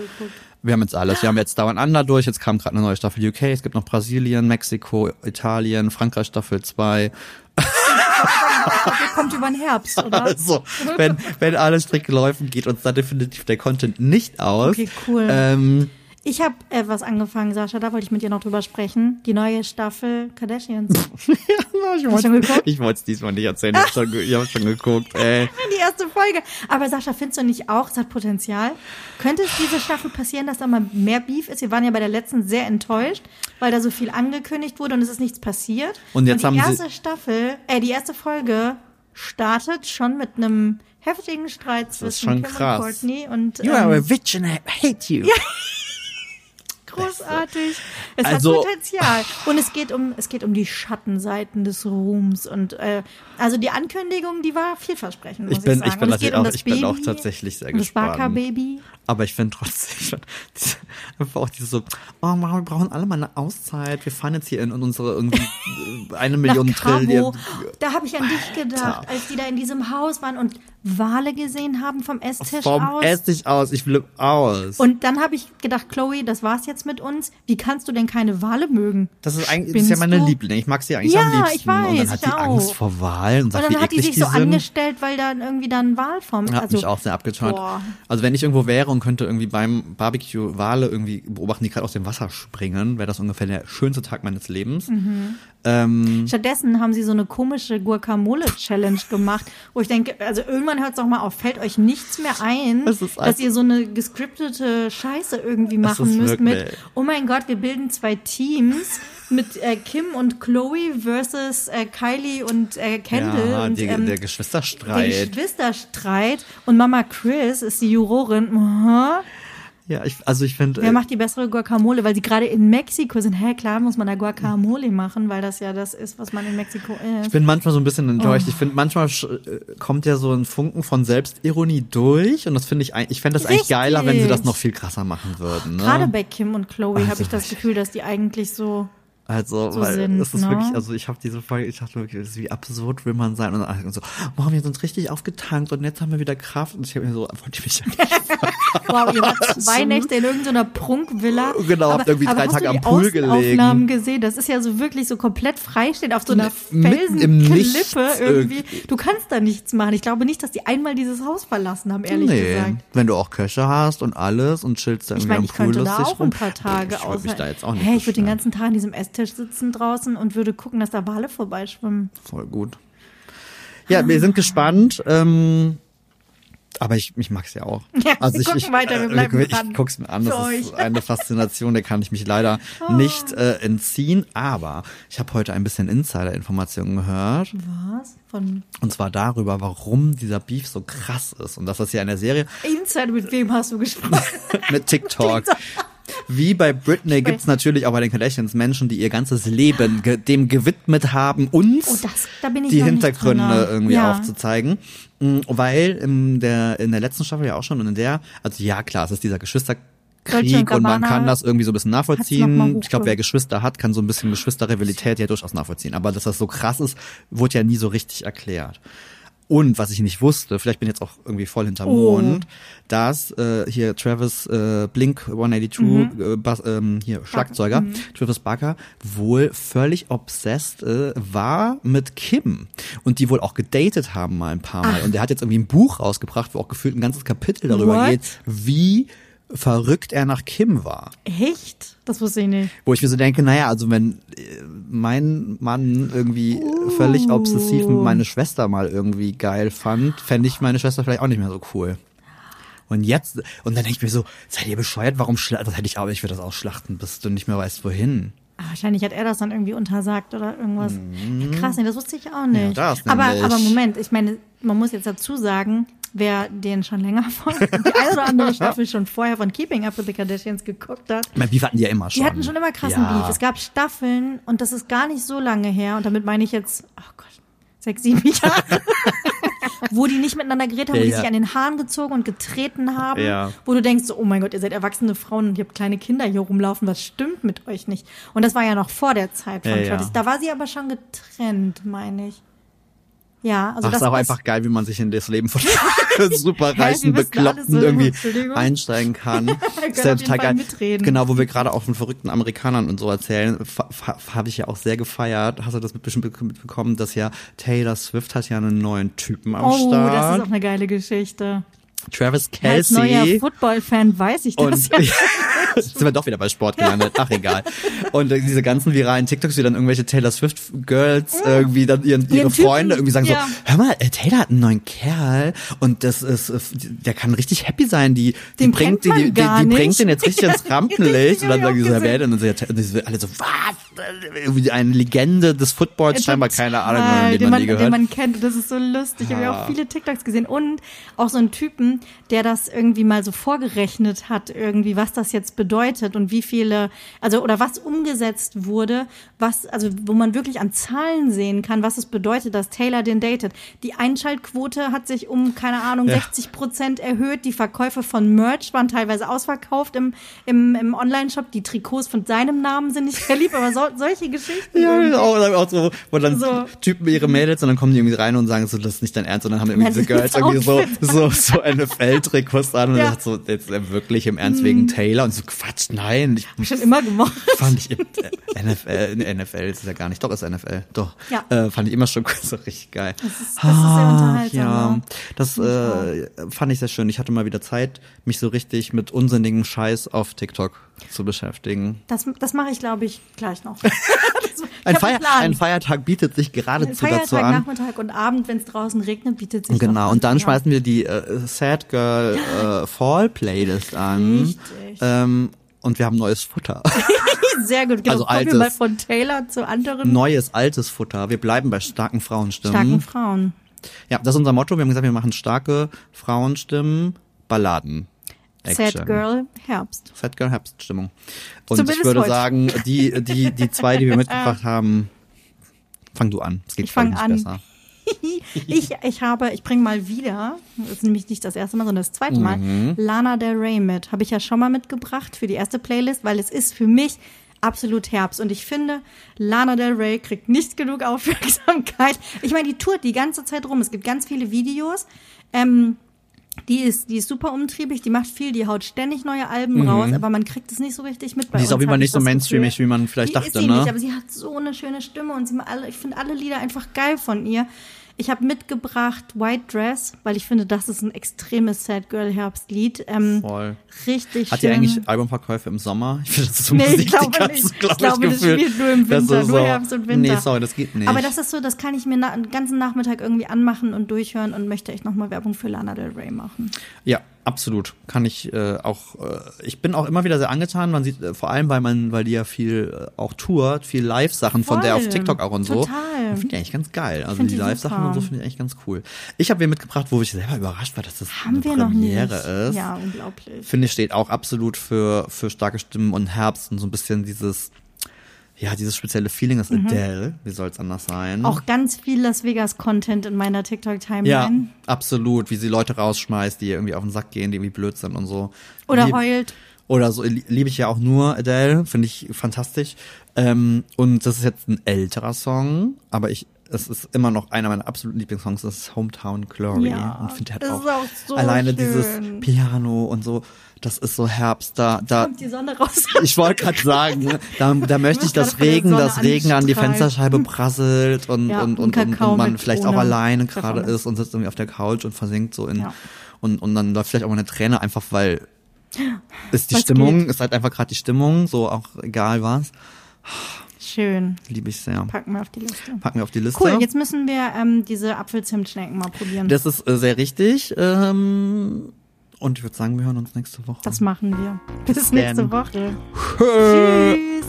Wir haben jetzt alles. Wir haben jetzt Down Under durch. Jetzt kam gerade eine neue Staffel UK. Es gibt noch Brasilien, Mexiko, Italien, Frankreich Staffel 2. Der kommt über den Herbst, oder? Also, wenn, wenn alles strikt läuft, geht uns da definitiv der Content nicht aus. Okay, cool. Ähm, Ich habe etwas angefangen, Sascha, da wollte ich mit dir noch drüber sprechen. Die neue Staffel Kardashians. geguckt? ich wollte es diesmal nicht erzählen. Ich habe schon, ich hab schon geguckt. Ey. Die erste Folge. Aber Sascha, findest du nicht auch, es hat Potenzial? Könnte es diese Staffel passieren, dass da mal mehr Beef ist? Wir waren ja bei der letzten sehr enttäuscht, weil da so viel angekündigt wurde und es ist nichts passiert. Und jetzt die haben sie- erste Staffel, äh, die erste Folge startet schon mit einem heftigen Streit zwischen Kim krass. und Courtney und You are a ähm, witch and I hate you. großartig. Es Also- hat Potenzial. Und es geht um, es geht um die Schattenseiten des Ruhms und äh, also die Ankündigung, die war vielversprechend. Muss Ich bin, ich, sagen. ich bin, auch, um das ich bin auch Baby, tatsächlich sehr um das gespannt. Barker-Baby. Aber ich finde trotzdem, find, diese, einfach auch diese so, oh Mann, wir brauchen alle mal eine Auszeit. Wir fahren jetzt hier in, in unsere irgendwie äh, eine Million. Trillion. Da habe ich an dich gedacht, als die da in diesem Haus waren und Wale gesehen haben vom Esstisch Vom aus. Esstisch aus, ich flipp aus. und dann habe ich gedacht, Chloe, das war's jetzt mit uns. Wie kannst du denn keine Wale mögen? das ist eigentlich, das ist ja meine du? Liebling. Ich mag sie eigentlich Ja, am liebsten. ich weiß, und dann hat die Angst vor Wahlen und Und sagt, wie dann hat die sich so die sind. angestellt, weil da irgendwie dann Wal vom. Hat Also, mich auch sehr abgeturnt. boah. Also wenn ich irgendwo wäre und könnte irgendwie beim Barbecue Wale irgendwie beobachten, die gerade aus dem Wasser springen, wäre das ungefähr der schönste Tag meines Lebens. Mhm. Ähm, Stattdessen haben sie so eine komische Guacamole-Challenge gemacht, wo ich denke, also irgendwann hört es doch mal auf, fällt euch nichts mehr ein, dass ihr so eine gescriptete Scheiße irgendwie machen müsst wirklich- mit, oh mein Gott, wir bilden zwei Teams mit äh, Kim und Chloe versus äh, Kylie und äh, Kendall ja, und die, ähm, der der Geschwisterstreit. Geschwisterstreit und Mama Chris ist die Jurorin. Aha. Ja, ich, also ich finde, Wer macht die bessere Guacamole? Weil sie gerade in Mexiko sind. Hä, klar muss man da Guacamole machen, weil das ja das ist, was man in Mexiko ich isst. bin manchmal so ein bisschen enttäuscht. Oh. Ich finde, manchmal äh, kommt ja so ein Funken von Selbstironie durch und das finde ich, ich fände das eigentlich Richtig. geiler, wenn sie das noch viel krasser machen würden. Ne? Gerade bei Kim und Chloe Also habe ich das ich- Gefühl, dass die eigentlich so. Also, so weil sind, es ist ne? wirklich, also ich habe diese Folge, ich dachte wirklich, das wie absurd will man sein und dann so, haben wir uns richtig aufgetankt und jetzt haben wir wieder Kraft und ich habe mir so, wollt ihr mich ja nicht Wow, ihr wart zwei Nächte in irgendeiner Prunkvilla. Genau, habt irgendwie drei Tage am Pool gelegen. Aufnahmen gesehen. Das ist ja so wirklich so komplett freistehend auf so einer Felsenklippe irgendwie. Du kannst da nichts machen. Ich glaube nicht, dass die einmal dieses Haus verlassen haben, ehrlich nee, gesagt. wenn du auch Köche hast und alles und chillst da Ich meine, am ich Pool könnte da lustig auch ein rum. paar Tage Ich mich außer- da jetzt auch nicht Hey, ich würde den ganzen Tag an diesem Esstisch sitzen draußen und würde gucken, dass da Wale vorbeischwimmen. Voll gut. Ja, wir sind gespannt. Ähm, aber ich, ich mag's ja auch. Ja, also wir ich, gucken ich, weiter, wir äh, bleiben ich, dran. ich guck's mir an. Für Das ist euch. eine Faszination, der kann ich mich leider nicht äh, entziehen. Aber ich habe heute ein bisschen Insider-Informationen gehört. Was? Von Und zwar darüber, warum dieser Beef so krass ist. Und dass das ja in der Serie Inside, mit wem hast du gesprochen? mit TikTok. Wie bei Britney gibt's natürlich auch bei den Kardashians Menschen, die ihr ganzes Leben ge dem gewidmet haben, uns Oh, das- die Hintergründe drin. irgendwie Ja. aufzuzeigen. Mm, Weil in der, in der letzten Staffel ja auch schon und in der, also ja klar, es ist dieser Geschwisterkrieg Dolce und und man kann das irgendwie so ein bisschen nachvollziehen. Ich glaube, wer Geschwister hat, kann so ein bisschen Geschwisterrivalität ja durchaus nachvollziehen. Aber dass das so krass ist, wurde ja nie so richtig erklärt. Und was ich nicht wusste, vielleicht bin ich jetzt auch irgendwie voll hinterm Oh. Mond, dass äh, hier Travis äh, Blink 182, Mhm. äh, Bass, ähm, hier Schlagzeuger, Travis Barker, wohl völlig obsessed äh, war mit Kim. Und die wohl auch gedatet haben mal ein paar Mal. Und der hat jetzt irgendwie ein Buch rausgebracht, wo auch gefühlt ein ganzes Kapitel darüber What? geht, wie verrückt er nach Kim war. Echt? Das wusste ich nicht. Wo ich mir so denke, naja, also wenn äh, mein Mann irgendwie völlig obsessiv mit meine Schwester mal irgendwie geil fand, fände ich meine Schwester vielleicht auch nicht mehr so cool. Und jetzt, und dann denke ich mir so, seid ihr bescheuert, warum schlachten? Das hätte ich aber, ich würde das ausschlachten, bis du nicht mehr weißt, wohin. Ah, Wahrscheinlich hat er das dann irgendwie untersagt oder irgendwas. Ja, krass, nee, das wusste ich auch nicht. Mhm. Ja, aber, aber Moment, ich meine, man muss jetzt dazu sagen, wer den schon länger folgt, die eine oder andere Staffel schon vorher von Keeping Up with the Kardashians geguckt hat, Mein Beef hatten die ja immer schon. die hatten schon immer krassen ja. Beef. Es gab Staffeln und das ist gar nicht so lange her und damit meine ich jetzt, oh Gott, sechs, sieben Jahre. wo die nicht miteinander geredet haben, Ja, wo die ja. sich an den Haaren gezogen und getreten haben, Ja. wo du denkst, so, oh mein Gott, ihr seid erwachsene Frauen und ihr habt kleine Kinder hier rumlaufen, was stimmt mit euch nicht? Und das war ja noch vor der Zeit von Ja. Travis. Da war sie aber schon getrennt, meine ich. Ja, also Ach, das ist auch einfach geil, wie man sich in das Leben von super wir reichen wissen Bekloppten irgendwie einsteigen kann. Ist ja total Fall mitreden. Genau, wo wir gerade auch von verrückten Amerikanern und so erzählen, habe ich ja auch sehr gefeiert. Hast du das mit- bestimmt mitbekommen, dass ja Taylor Swift hat ja einen neuen Typen am Oh, Start. das ist auch eine geile Geschichte. Travis Als neuer Kelsey. Football-Fan weiß ich das Und ja. Jetzt sind wir doch wieder bei Sport gelandet. Ach, egal. Und äh, diese ganzen viralen TikToks, wie dann irgendwelche Taylor Swift Girls irgendwie dann ihren, ihre Freunde irgendwie sagen ja. so, hör mal, äh, Taylor hat einen neuen Kerl und das ist, äh, der kann richtig happy sein. Die, die Den bringt, die, man die, die, gar die bringt den jetzt richtig ins Ja, Rampenlicht. Und dann sagen die so, wer denn? Und ja, die alle so, was? Irgendwie eine Legende des Footballs, scheinbar keine Ahnung, den den, man man, nie den gehört. man kennt. Das ist so lustig. Ich habe ja Ah. auch viele TikToks gesehen und auch so einen Typen, der das irgendwie mal so vorgerechnet hat, irgendwie, was das jetzt bedeutet und wie viele, also oder was umgesetzt wurde, was, also wo man wirklich an Zahlen sehen kann, was es bedeutet, dass Taylor den datet. Die Einschaltquote hat sich um, keine Ahnung, Ja. 60 Prozent erhöht. Die Verkäufe von Merch waren teilweise ausverkauft im, im, im Online-Shop. Die Trikots von seinem Namen sind nicht verliebt, aber so, solche Geschichten. Ja, irgendwie. auch, auch so, wo dann So. Typen ihre Mädels und dann kommen die irgendwie rein und sagen so, das ist nicht dein Ernst und dann haben irgendwie diese Girls irgendwie so, Outfit. so, so NFL-Trikots an und Ja. sagt so, jetzt äh, wirklich im Ernst wegen Taylor und so, Quatsch, nein, ich Schon immer gemocht. fand ich, äh, NFL, NFL ist es ja gar nicht, doch ist NFL, doch, Ja. äh, fand ich immer schon so richtig geil. Das ist, das ist sehr unterhaltsam. Ja, ja. das äh, fand ich sehr schön. Ich hatte mal wieder Zeit, mich so richtig mit unsinnigem Scheiß auf TikTok zu beschäftigen. Das, das mache ich, glaube ich, gleich noch. Ein, Feier, ein Feiertag bietet sich geradezu Feiertag, dazu an. Nachmittag und Abend, wenn es draußen regnet, bietet sich Genau, und dann an. schmeißen wir die äh, Sad Girl äh, Fall Playlist an. Richtig. Ähm, und wir haben neues Futter. Sehr gut, genau. Also Kommen wir mal von Taylor zu anderen neues, altes Futter. Wir bleiben bei starken Frauenstimmen. starken Frauen. Ja, das ist unser Motto. Wir haben gesagt, wir machen starke Frauenstimmen, Balladen. Action. Sad Girl, Herbst. Sad Girl Herbststimmung. Und Zumindest ich würde heute. sagen, die, die, die zwei, die wir mitgebracht haben, fang du an. Es geht Ich fang glaub an. besser. Ich, ich habe, ich bringe mal wieder, das ist nämlich nicht das erste Mal, sondern das zweite Mal, Mhm. Lana Del Rey mit. Habe ich ja schon mal mitgebracht für die erste Playlist, weil es ist für mich absolut Herbst. Und ich finde, Lana Del Rey kriegt nicht genug Aufmerksamkeit. Ich meine, die tourt die ganze Zeit rum. Es gibt ganz viele Videos. Ähm, die ist, die ist super umtriebig, die macht viel, die haut ständig neue Alben raus, aber man kriegt es nicht so richtig mit bei Mhm. Die ist uns, auch immer nicht ich so mainstreamig, Gefühl. wie man vielleicht die dachte, ist sie ne? Nicht, aber sie hat so eine schöne Stimme und sie alle, ich finde alle Lieder einfach geil von ihr. Ich habe mitgebracht White Dress, weil ich finde, das ist ein extremes Sad Girl Herbstlied. Ähm, Voll. richtig Hat schön. die eigentlich Albumverkäufe im Sommer? Ich finde, das ist so Nee, ich Musik, glaube die kannst nicht. glaub Ich glaube, das spielt nur im Winter, nur Herbst und Winter. Nee, sorry, das geht nicht. Aber das ist so, das kann ich mir na, einen ganzen Nachmittag irgendwie anmachen und durchhören und möchte echt nochmal Werbung für Lana Del Rey machen. Ja, absolut. Kann ich äh, auch. Äh, ich bin auch immer wieder sehr angetan. Man sieht äh, vor allem, weil man, weil die ja viel äh, auch tourt, viel Live-Sachen von der auf. TikTok auch und so. Total. Finde ich eigentlich ganz geil. Also die die Live-Sachen und so finde ich eigentlich ganz cool. Ich habe mir mitgebracht, wo ich selber überrascht war, dass das Haben eine wir noch nicht. Premiere ist. Ja, unglaublich. Finde ich steht auch absolut für für starke Stimmen und Herbst und so ein bisschen dieses ja, dieses spezielle Feeling ist Adele, wie soll es anders sein? Mhm. Auch ganz viel Las Vegas Content in meiner TikTok-Timeline. Ja, absolut, wie sie Leute rausschmeißt, die ihr irgendwie auf den Sack gehen, die irgendwie blöd sind und so. Oder Lieb- heult. Oder so li- liebe ich ja auch nur Adele, finde ich fantastisch. Ähm, und das ist jetzt ein älterer Song, aber ich es ist immer noch einer meiner absoluten Lieblingssongs, das ist Hometown Glory. Ja, und finde halt das auch, auch so alleine schön. dieses Piano und so, das ist so Herbst, da, da, Kommt die Sonne raus. ich wollte gerade sagen, ne, da, da möchte ich, von der Regen, dass Regen an die. Fensterscheibe prasselt und, Ja, und, und und, und, man vielleicht auch alleine gerade ist und sitzt irgendwie auf der Couch und versinkt so in, Ja. und, und dann läuft vielleicht auch mal eine Träne einfach, weil ist die Was Stimmung, geht? ist halt einfach gerade die Stimmung, so auch egal was. Schön. Liebe ich sehr. Packen wir auf die Liste. Packen wir auf die Liste. Cool, jetzt müssen wir ähm, diese Apfelzimtschnecken mal probieren. Das ist äh, sehr richtig. Ähm, und ich würde sagen, wir hören uns nächste Woche. das machen wir. Bis Bis nächste. Woche. Tschüss.